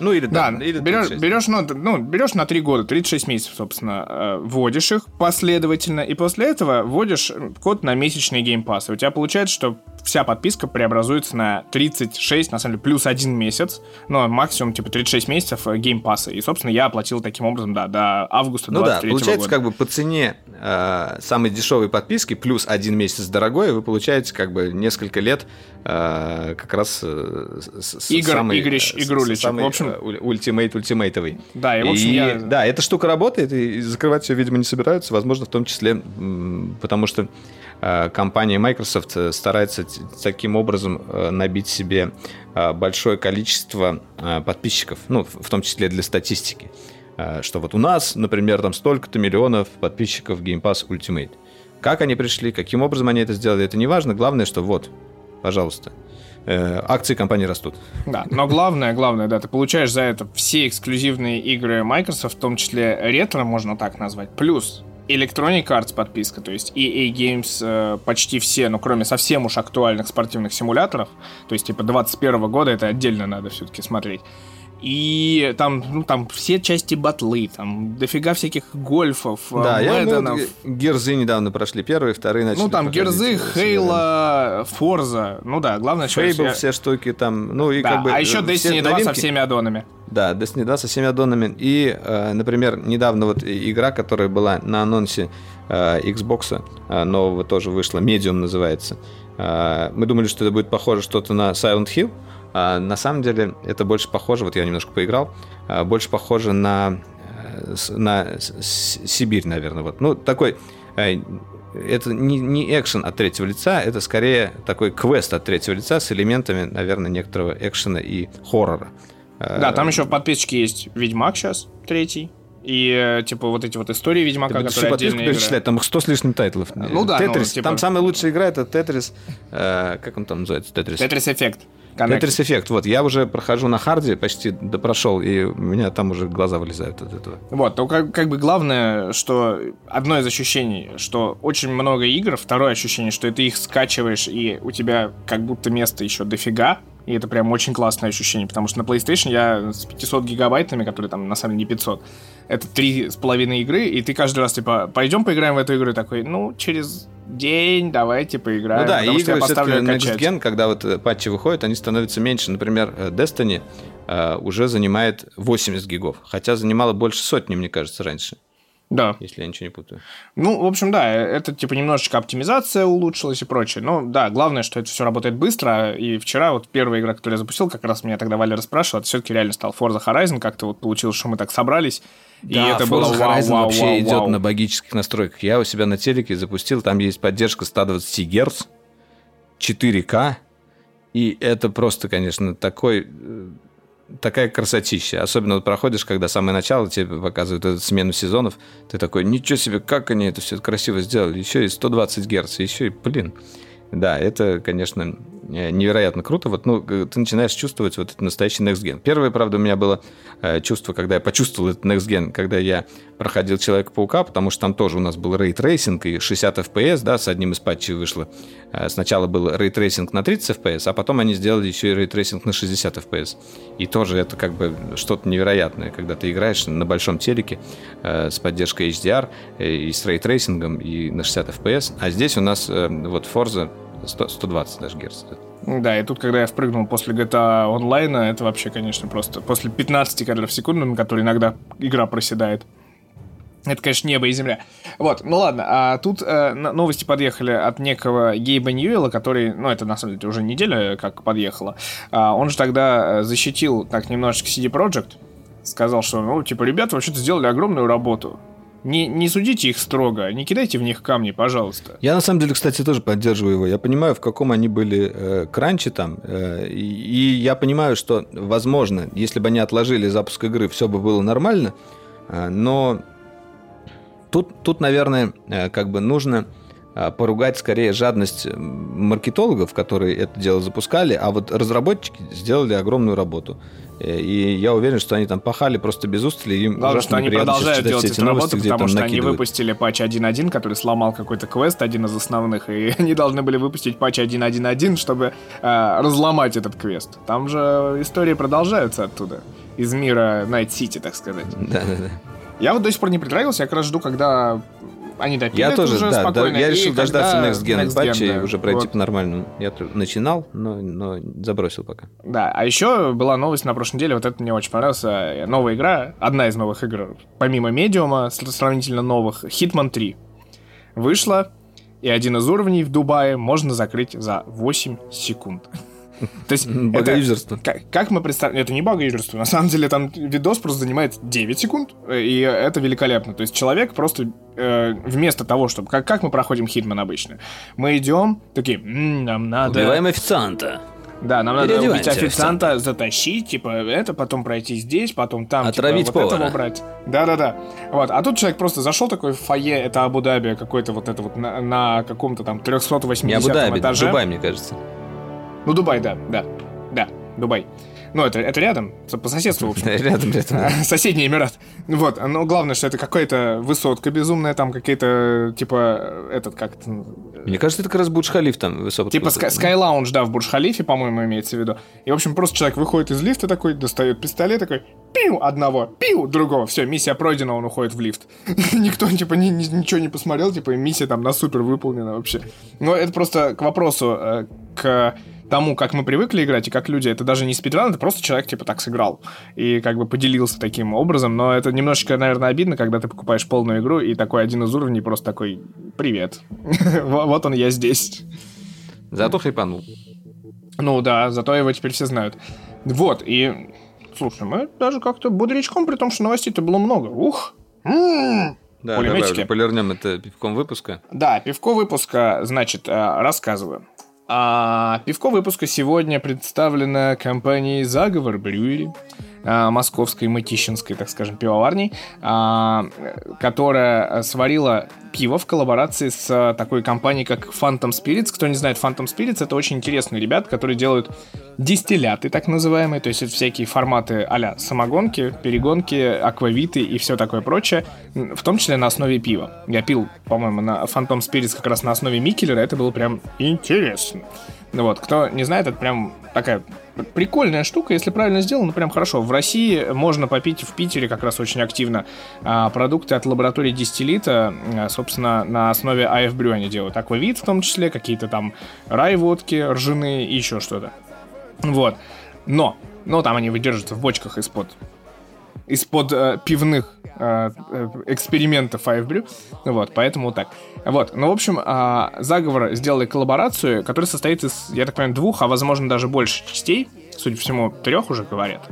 Ну или Да, да, или берешь, 36. берешь, ну, ну, берешь на 3 года, 36 месяцев, собственно, э, вводишь их последовательно, и после этого вводишь э, код на месячный геймпас. И у тебя получается, что вся подписка преобразуется на 36, на самом деле, плюс один месяц, но максимум, типа, 36 месяцев э, Game Pass а. И, собственно, я оплатил таким образом, да, до августа Ну да, 23 получается, года. как бы по цене э, самой дешевой подписки плюс один месяц дорогой, вы получаете как бы несколько лет э, как раз э, с- Игр, самый, игрищ, э, игрулечек. самый, В общем- э, уль- ultimate ultimate овый. Да, и, в общем, И, я- Да, эта штука работает, и закрывать ее, видимо, не собираются, возможно, в том числе, потому что э, компания Microsoft э, старается таким образом э, набить себе э, большое количество э, подписчиков, ну, в том числе для статистики. Э, Что вот у нас, например, там столько-то миллионов подписчиков Game Pass Ultimate. Как они пришли, каким образом они это сделали, это не важно. Главное, что вот, пожалуйста, э, акции компании растут. Да, но главное, главное, да, ты получаешь за это все эксклюзивные игры Microsoft, в том числе ретро, можно так назвать, плюс Electronic Arts подписка, то есть EA Games э, почти все, ну кроме совсем уж актуальных спортивных симуляторов, то есть типа 21 года, это отдельно надо все-таки смотреть. И там, ну, там все части батлы, там дофига всяких гольфов, э, Да, я, ну, Мэдденов. вот, э, Герзы недавно прошли, первые, вторые начали ну, там Герзы, э, Хейла, Форза. Ну да, главное, что Фейбл, я- все штуки там, ну и Да, как бы... а еще э, Destiny 2 со новинки. всеми аддонами. Да, Destiny 2 со всеми аддонами. И, э, например, недавно вот игра, которая была на анонсе э, Xbox э, нового тоже вышла, Medium называется. Э, мы думали, что это будет похоже что-то на Silent Hill, на самом деле это больше похоже, вот я немножко поиграл, э, больше похоже на, э, на Сибирь, наверное. Вот. Ну, такой... э, это не, не экшен от третьего лица, это скорее такой квест от третьего лица с элементами, наверное, некоторого экшена и хоррора. Э, Да, там еще в подписчике есть Ведьмак сейчас, третий. И, э, типа, вот эти вот истории Ведьмака, Ты которые отдельно перечислять, там их 100 с лишним тайтлов. Ну да, ну, Тетрис. типа- Там самая лучшая игра это Тетрис. э, как он там называется? Тетрис. Tetris Effect. Tetris Effect. Вот, я уже прохожу на hard е, почти допрошел, и у меня там уже глаза вылезают от этого. Вот, то как, как бы главное, что одно из ощущений, что очень много игр, второе ощущение, что ты их скачиваешь, и у тебя как будто места еще дофига, и это прям очень классное ощущение, потому что на PlayStation я с 500 гигабайтами, которые там на самом деле не 500, это три с половиной игры, и ты каждый раз типа, пойдем поиграем в эту игру, такой, ну, через день давайте поиграем, ну да, потому и игры все-таки. Next Gen, когда вот э, патчи выходят, они становятся меньше. Например, э, Destiny э, уже занимает 80 гигов, хотя занимала больше сотни, мне кажется, раньше. Да. если я ничего не путаю. Ну, в общем, да, это типа немножечко оптимизация улучшилась и прочее. Но да, главное, что это все работает быстро. И вчера вот первая игра, которую я запустил, как раз меня тогда Валера спрашивал, это все-таки реально стал Forza Horizon. Как-то вот получилось, что мы так собрались. и это было Forza вау, Horizon вау, вообще вау, идет вау. на богических настройках. Я у себя на телеке запустил, там есть поддержка 120 Гц, 4К, и это просто, конечно, такой э, такая красотища. Особенно вот проходишь, когда самое начало тебе показывают эту смену сезонов, ты такой, ничего себе, как они это все красиво сделали. Еще и 120 Гц, еще и, блин. Да, это, конечно, невероятно круто. Вот, ну, ты начинаешь чувствовать вот этот настоящий Next Gen. Первое, правда, у меня было э, чувство, когда я почувствовал этот Next Gen, когда я проходил Человека-паука, потому что там тоже у нас был рейтрейсинг и 60 FPS, да, с одним из патчей вышло. Э, Сначала был рейтрейсинг на 30 FPS, а потом они сделали еще и рейтрейсинг на 60 FPS. И тоже это как бы что-то невероятное, когда ты играешь на большом телеке э, с поддержкой HDR э, и с рейтрейсингом и на 60 FPS. А здесь у нас э, вот Forza 100, 120 даже герц. Да, и тут, когда я впрыгнул после GTA онлайна, это вообще, конечно, просто после 15 кадров в секунду, на которые иногда игра проседает. Это, конечно, небо и земля. Вот, ну ладно, а тут э, новости подъехали от некого Гейба Ньюэлла, который, ну, это на самом деле уже неделя как подъехала. А, он же тогда э, защитил так немножечко CD Projekt, сказал, что, ну, типа, ребята вообще-то сделали огромную работу. Не, не судите их строго, не кидайте в них камни, пожалуйста. Я на самом деле, кстати, тоже поддерживаю его. Я понимаю, в каком они были э, кранче там. э, и, я понимаю, что, возможно, если бы они отложили запуск игры, все бы было нормально. э, но тут, тут, наверное, э, как бы нужно э, поругать скорее жадность м, маркетологов, которые это дело запускали, а вот разработчики сделали огромную работу. Э, И я уверен, что они там пахали просто без устали. Им Главное, что они продолжают делать эти эту новости, работу, потому что они накидывают. выпустили патч 1.1, который сломал какой-то квест, один из основных, и они должны были выпустить патч 1.1.1, чтобы э, разломать этот квест. Там же истории продолжаются оттуда. Из мира Найт Сити, так сказать. Да-да-да. Я вот до сих пор не притронулся, я как раз жду, когда они допилят Я тоже, уже да, да, спокойно. я и решил дождаться Next Gen, Next Gen патча да, и уже пройти вот. по-нормальному. Я начинал, но, но забросил пока. Да, а еще была новость на прошлой неделе, вот это мне очень понравилось. э, Новая игра, одна из новых игр, помимо Медиума, сравнительно новых, Hitman 3. Вышла, и один из уровней в Дубае можно закрыть за 8 секунд. То есть, это- Богоюзерство. как, как мы представляем, это не богоюзерство, на самом деле там видос просто занимает 9 секунд, э, и это великолепно. То есть человек просто э, вместо того, чтобы... Как, как мы проходим Хитман обычно? Мы идем, такие, «М, нам надо... официанта. Да, нам надо убить официанта, затащить, типа, это, потом пройти здесь, потом там, Отравить типа, вот повара. этого брать. Да-да-да. Вот. А тут человек просто зашел такой в фойе, это Абу-Даби, какой-то вот это вот на, на каком-то там 380 Не Абу-Даби, этаже. Дубай, мне кажется. Ну, Дубай, да, да, да, Дубай. Ну, это, это рядом, по соседству, в общем. Рядом, рядом. Соседний Эмират. Вот, но главное, что это какая-то высотка безумная, там какие-то, типа, этот, как это, Мне кажется, это как раз Бурдж-Халиф там высоко. Типа Lounge, да, в Бурдж-Халифе, по-моему, имеется в виду. И, в общем, просто человек выходит из лифта такой, достает пистолет такой, пиу, одного, пиу, другого. Все, миссия пройдена, он уходит в лифт. Никто, типа, ни- ни- ничего не посмотрел, типа, миссия там на супер выполнена вообще. Но это просто к вопросу, э, к тому, как мы привыкли играть и как люди, это даже не спидран, это просто человек, типа, так сыграл. И как бы поделился таким образом, но это немножечко, наверное, обидно, когда ты покупаешь полную игру, и такой один из уровней просто такой, привет. Во- Вот он, я здесь. Зато хайпанул. Ну да, зато его теперь все знают. Вот, и... Слушай, мы даже как-то бодрячком, при том, что новостей-то было много. Ух! М. Да, давай, полирнем это пивком выпуска. Да, пивко выпуска, значит, э, рассказываю. А, пивко выпуска сегодня представлено компанией «Заговор Брюери», московской, мытищинской, так скажем, пивоварней, а, которая сварила пиво в коллаборации с а, такой компанией, как Phantom Spirits. Кто не знает, Phantom Spirits — это очень интересные ребята, которые делают дистилляты, так называемые, то есть это всякие форматы а самогонки, перегонки, аквавиты и все такое прочее, в том числе на основе пива. Я пил, по-моему, на Phantom Spirits как раз на основе Микелера, это было прям интересно. Вот, кто не знает, это прям такая прикольная штука, если правильно сделано, прям хорошо. В России можно попить в Питере как раз очень активно а, продукты от лаборатории дистиллита, а, собственно, на основе АФ Брю они делают. Аквавит в том числе, какие-то там рай-водки, ржаные и еще что-то. Вот. Но, но там они выдерживаются в бочках из-под из-под э, пивных э, эксперимента Five Brew. Вот, поэтому так. Вот, ну, в общем, а, Заговор сделали коллаборацию, которая состоит из, я так понимаю, двух, а возможно даже больше частей. Судя по всему, трех уже говорят.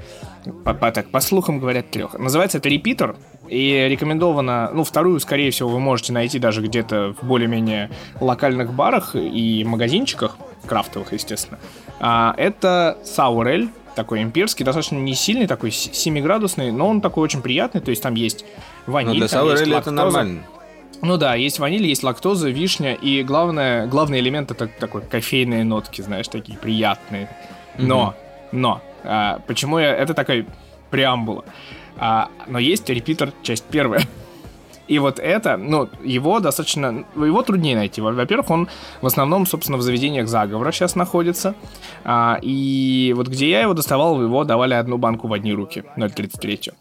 По, по- так, по слухам говорят трех. Называется это «Репитер», и рекомендовано, ну, вторую, скорее всего, вы можете найти даже где-то в более-менее локальных барах и магазинчиках, крафтовых, естественно. А, это Саурель, такой имперский, достаточно не сильный, такой 7-градусный, но он такой очень приятный, то есть там есть ваниль, Но Ну, для там есть Сауэреля это лактоза. нормально. Ну да, есть ваниль, есть лактоза, вишня, и главное, главный элемент это такой кофейные нотки, знаешь, такие приятные. Но, но, а, почему я, это такая преамбула. А, но есть репитер, часть первая. И вот это, ну, его достаточно, его труднее найти. Во- Во-первых, он в основном, собственно, в заведениях заговора сейчас находится. А, и вот где я его доставал, его давали одну банку в одни руки, 0,33.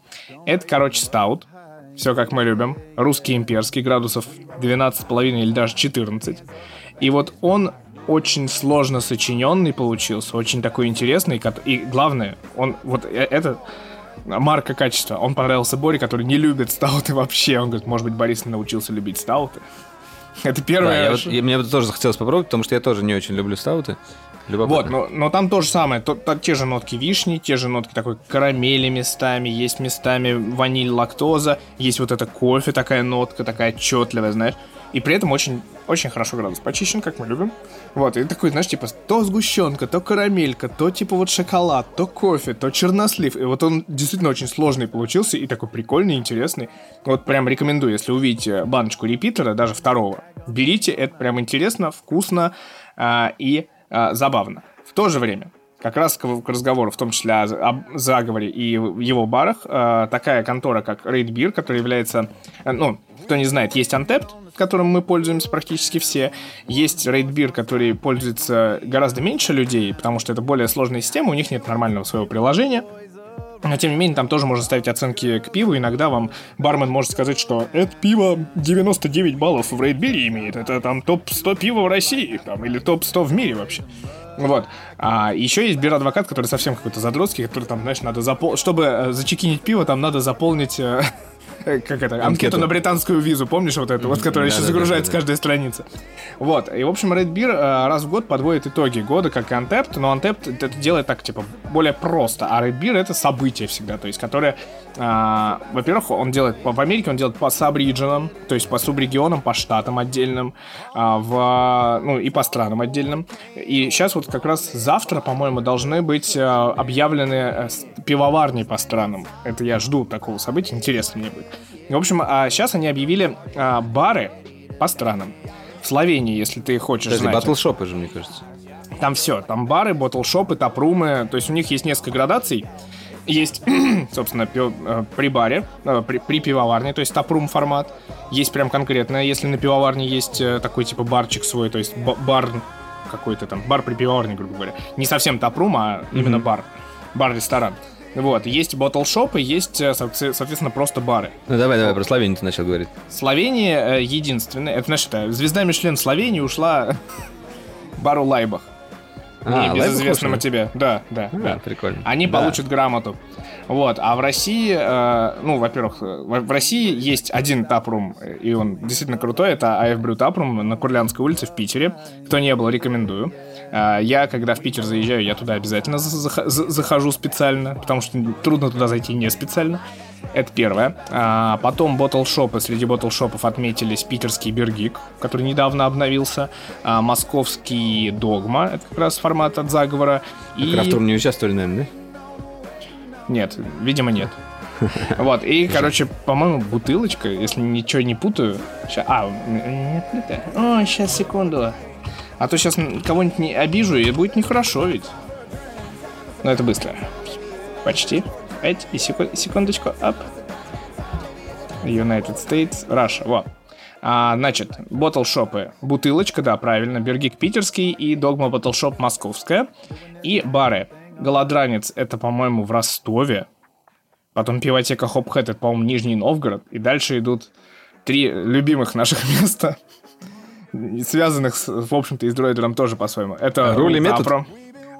Это, короче, стаут. Все как мы любим. Русский имперский, градусов 12,5 или даже 14. И вот он очень сложно сочиненный получился, очень такой интересный. И главное, он вот э- это марка качества. Он понравился Боре, который не любит стауты вообще. Он говорит, может быть, Борис научился любить стауты. Это Да, первое. я вот- и мне бы тоже захотелось попробовать, потому что я тоже не очень люблю стауты. Любопытно. Вот, но, но там то же самое. То- то- те же нотки вишни, те же нотки такой карамели местами, есть местами ваниль, лактоза, есть вот это кофе, такая нотка, такая отчетливая, знаешь. И при этом очень, очень хорошо градус почищен, как мы любим. Вот, и такой, знаешь, типа, то сгущенка, то карамелька, то типа вот шоколад, то кофе, то чернослив. И вот он действительно очень сложный получился и такой прикольный, интересный. Вот прям рекомендую, если увидите баночку репитера, даже второго, берите, это прям интересно, вкусно а, и а, забавно. В то же время, как раз к, разговору, в том числе о, заговоре и его барах, а, такая контора, как Raid Beer, которая является, ну, кто не знает, есть Untapped, которым мы пользуемся практически все, есть Raid Beer, который пользуется гораздо меньше людей, потому что это более сложная система, у них нет нормального своего приложения, но тем не менее, там тоже можно ставить оценки к пиву. Иногда вам бармен может сказать, что это пиво 99 баллов в рейдбире имеет. Это там топ-100 пива в России. Там, или топ-100 в мире вообще. Вот. А еще есть бир-адвокат, который совсем какой-то задротский, который там, знаешь, надо заполнить... Чтобы э, зачекинить пиво, там надо заполнить... э, Как это? Анкету. Анкету. на британскую визу, помнишь вот это, вот, которая еще Да-да-да-да-да. загружается каждая страница. Вот, и, в общем, Red Beer э, раз в год подводит итоги года, как и Untapped, но Untapped это делает так, типа, более просто, а Red Beer это событие всегда, то есть, которое, а, во-первых, он делает, в Америке он делает по саб-регионам, то есть по субрегионам, по штатам отдельным, а, в, ну, и по странам отдельным. И сейчас вот как раз завтра, по-моему, должны быть э, объявлены э, пивоварни по странам. Это я жду такого события, интересно мне будет. В общем, а сейчас они объявили а, бары по странам. В Словении, если ты хочешь Подожди, знать. батлшопы же, мне кажется. Там все, там бары, ботлшопы, тапрумы, то есть у них есть несколько градаций. Есть, собственно, пи- э, при баре, э, при, при пивоварне, то есть тапрум формат. Есть прям конкретно, если на пивоварне есть э, такой типа барчик свой, то есть ба- бар какой-то там, бар при пивоварне, грубо говоря. Не совсем тапрум, а именно бар. Бар-ресторан. Вот, есть ботлшопы, есть, соотве- соответственно, просто бары. Ну давай, давай, про Словению ты начал говорить. Словения единственная, это значит, звезда Мишлен Словении ушла бару Лайбах. А, Небезызвестному Лайбах тебе. Да, да, А, да. прикольно. Они Да. получат грамоту. Вот, а в России, э, ну, во-первых, э, в, России есть один тапрум, и он действительно крутой, это АФ Брю Тапрум на Курлянской улице в Питере. Кто не был, рекомендую. Э, я, когда в Питер заезжаю, я туда обязательно за- зах- за- захожу специально, потому что трудно туда зайти не специально. Это первое. А, потом ботлшопы. Среди ботлшопов отметились питерский Бергик, который недавно обновился. а, московский Догма, это как раз формат от заговора. И... Крафтрум не участвовали, наверное, Нет, видимо, нет. Вот, и, короче, по-моему, бутылочка, если ничего не путаю. ща- А, нет, не так. О, сейчас, секунду. А то сейчас кого-нибудь не обижу, и будет нехорошо ведь. Но это быстро. Почти. Пять и секу- секундочку. Ап. United States, Russia. Вот. А, значит, ботлшопы. Бутылочка, да, правильно. Бергик питерский и Догма Ботлшоп московская. И бары. Голодранец, это, по-моему, в Ростове. Потом пивотека Хопхэт, это, по-моему, Нижний Новгород. И дальше идут три любимых наших места, связанных, с, в общем-то, и с дроидером тоже по-своему. Это Руль и метод? Тапром.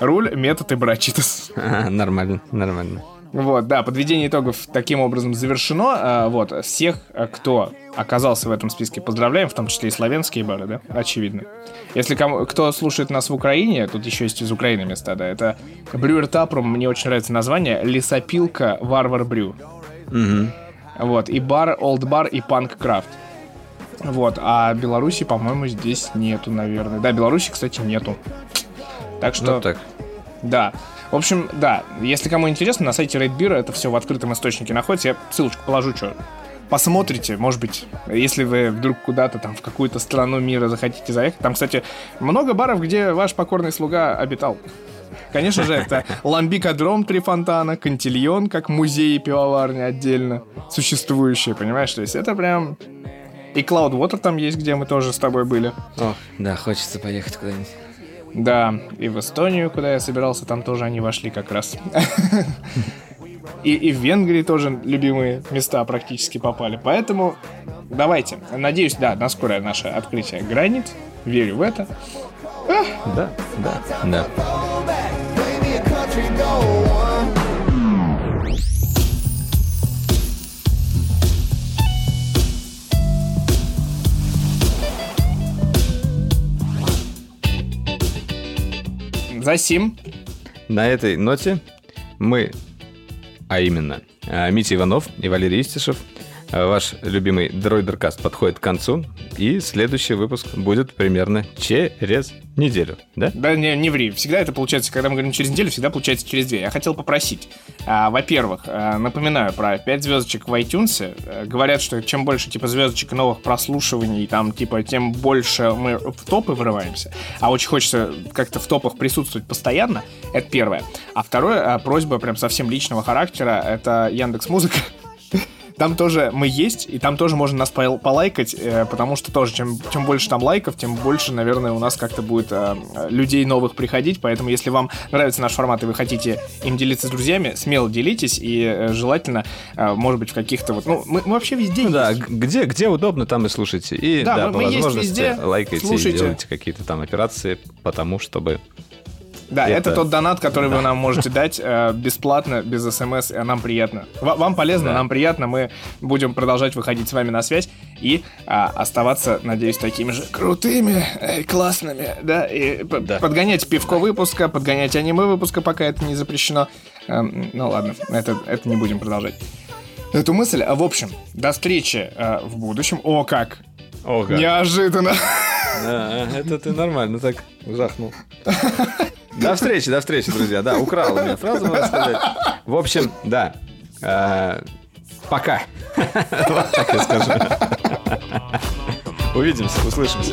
Руль, метод и Брачитас. А, нормально, нормально. Вот, да, подведение итогов таким образом завершено. А, Вот, всех, а, кто оказался в этом списке, поздравляем, в том числе и славянские бары, да, очевидно. Если кому, кто слушает нас в Украине, тут еще есть из Украины места, да, это Брюер Тапрум, мне очень нравится название, Лесопилка Варвар Брю. Вот, и бар, Олд Бар и Панк Крафт. Вот, а Беларуси, по-моему, здесь нету, наверное. Да, Беларуси, кстати, нету. Так что... Ну так. Да. В общем, да, если кому интересно, на сайте Beer это все в открытом источнике находится. Я ссылочку положу, что посмотрите, может быть, если вы вдруг куда-то там в какую-то страну мира захотите заехать. Там, кстати, много баров, где ваш покорный слуга обитал. Конечно же, это Ламбикодром Три Фонтана, Кантильон, как музей и пивоварня отдельно существующие, понимаешь? То есть это прям... И Cloudwater там есть, где мы тоже с тобой были. О, да, хочется поехать куда-нибудь. Да, и в Эстонию, куда я собирался, там тоже они вошли как раз. И, и в Венгрии тоже любимые места практически попали. Поэтому давайте. Надеюсь, да, на скорое наше открытие границ. Верю в это. Да, да, да. За сим. На этой ноте мы, а именно а, Митя Иванов и Валерий Истишев, ваш любимый Дроидеркаст подходит к концу, и следующий выпуск будет примерно через неделю, да? Да не, не ври. Всегда это получается, когда мы говорим через неделю, всегда получается через две. Я хотел попросить. а, во-первых, а, напоминаю про 5 звездочек в iTunes. А, говорят, что чем больше типа звездочек новых прослушиваний, там типа тем больше мы в топы вырываемся. А очень хочется как-то в топах присутствовать постоянно. Это первое. А второе, а, просьба прям совсем личного характера, это Яндекс Музыка. Там тоже мы есть, и там тоже можно нас пол- полайкать, э, потому что тоже, чем, чем больше там лайков, тем больше, наверное, у нас как-то будет э, людей новых приходить. Поэтому, если вам нравится наш формат и вы хотите им делиться с друзьями, смело делитесь, и э, желательно, может быть, в каких-то вот... Ну, мы, мы вообще везде Ну да, есть. где, где удобно, там и слушайте. И Да, да, мы- по мы есть возможности везде. лайкайте Слушайте. и делайте какие-то там операции, потому чтобы... Да, это, Это- тот донат, который вы нам можете дать э, бесплатно, без смс, и нам приятно. Ва- вам полезно, Да. нам приятно, мы будем продолжать выходить с вами на связь и а, оставаться, надеюсь, такими же крутыми, э, классными, да, и Да. подгонять пивко выпуска, подгонять аниме выпуска, пока это не запрещено. Эм, ну ладно, это, это не будем продолжать. Эту мысль, а, в общем, до встречи э, в будущем. О, как! О, Неожиданно! А, это ты нормально так жахнул. До встречи, до встречи, друзья. Да, украл у меня фразу, надо сказать. В общем, да. А, Пока. Вот так я скажу. Увидимся, услышимся.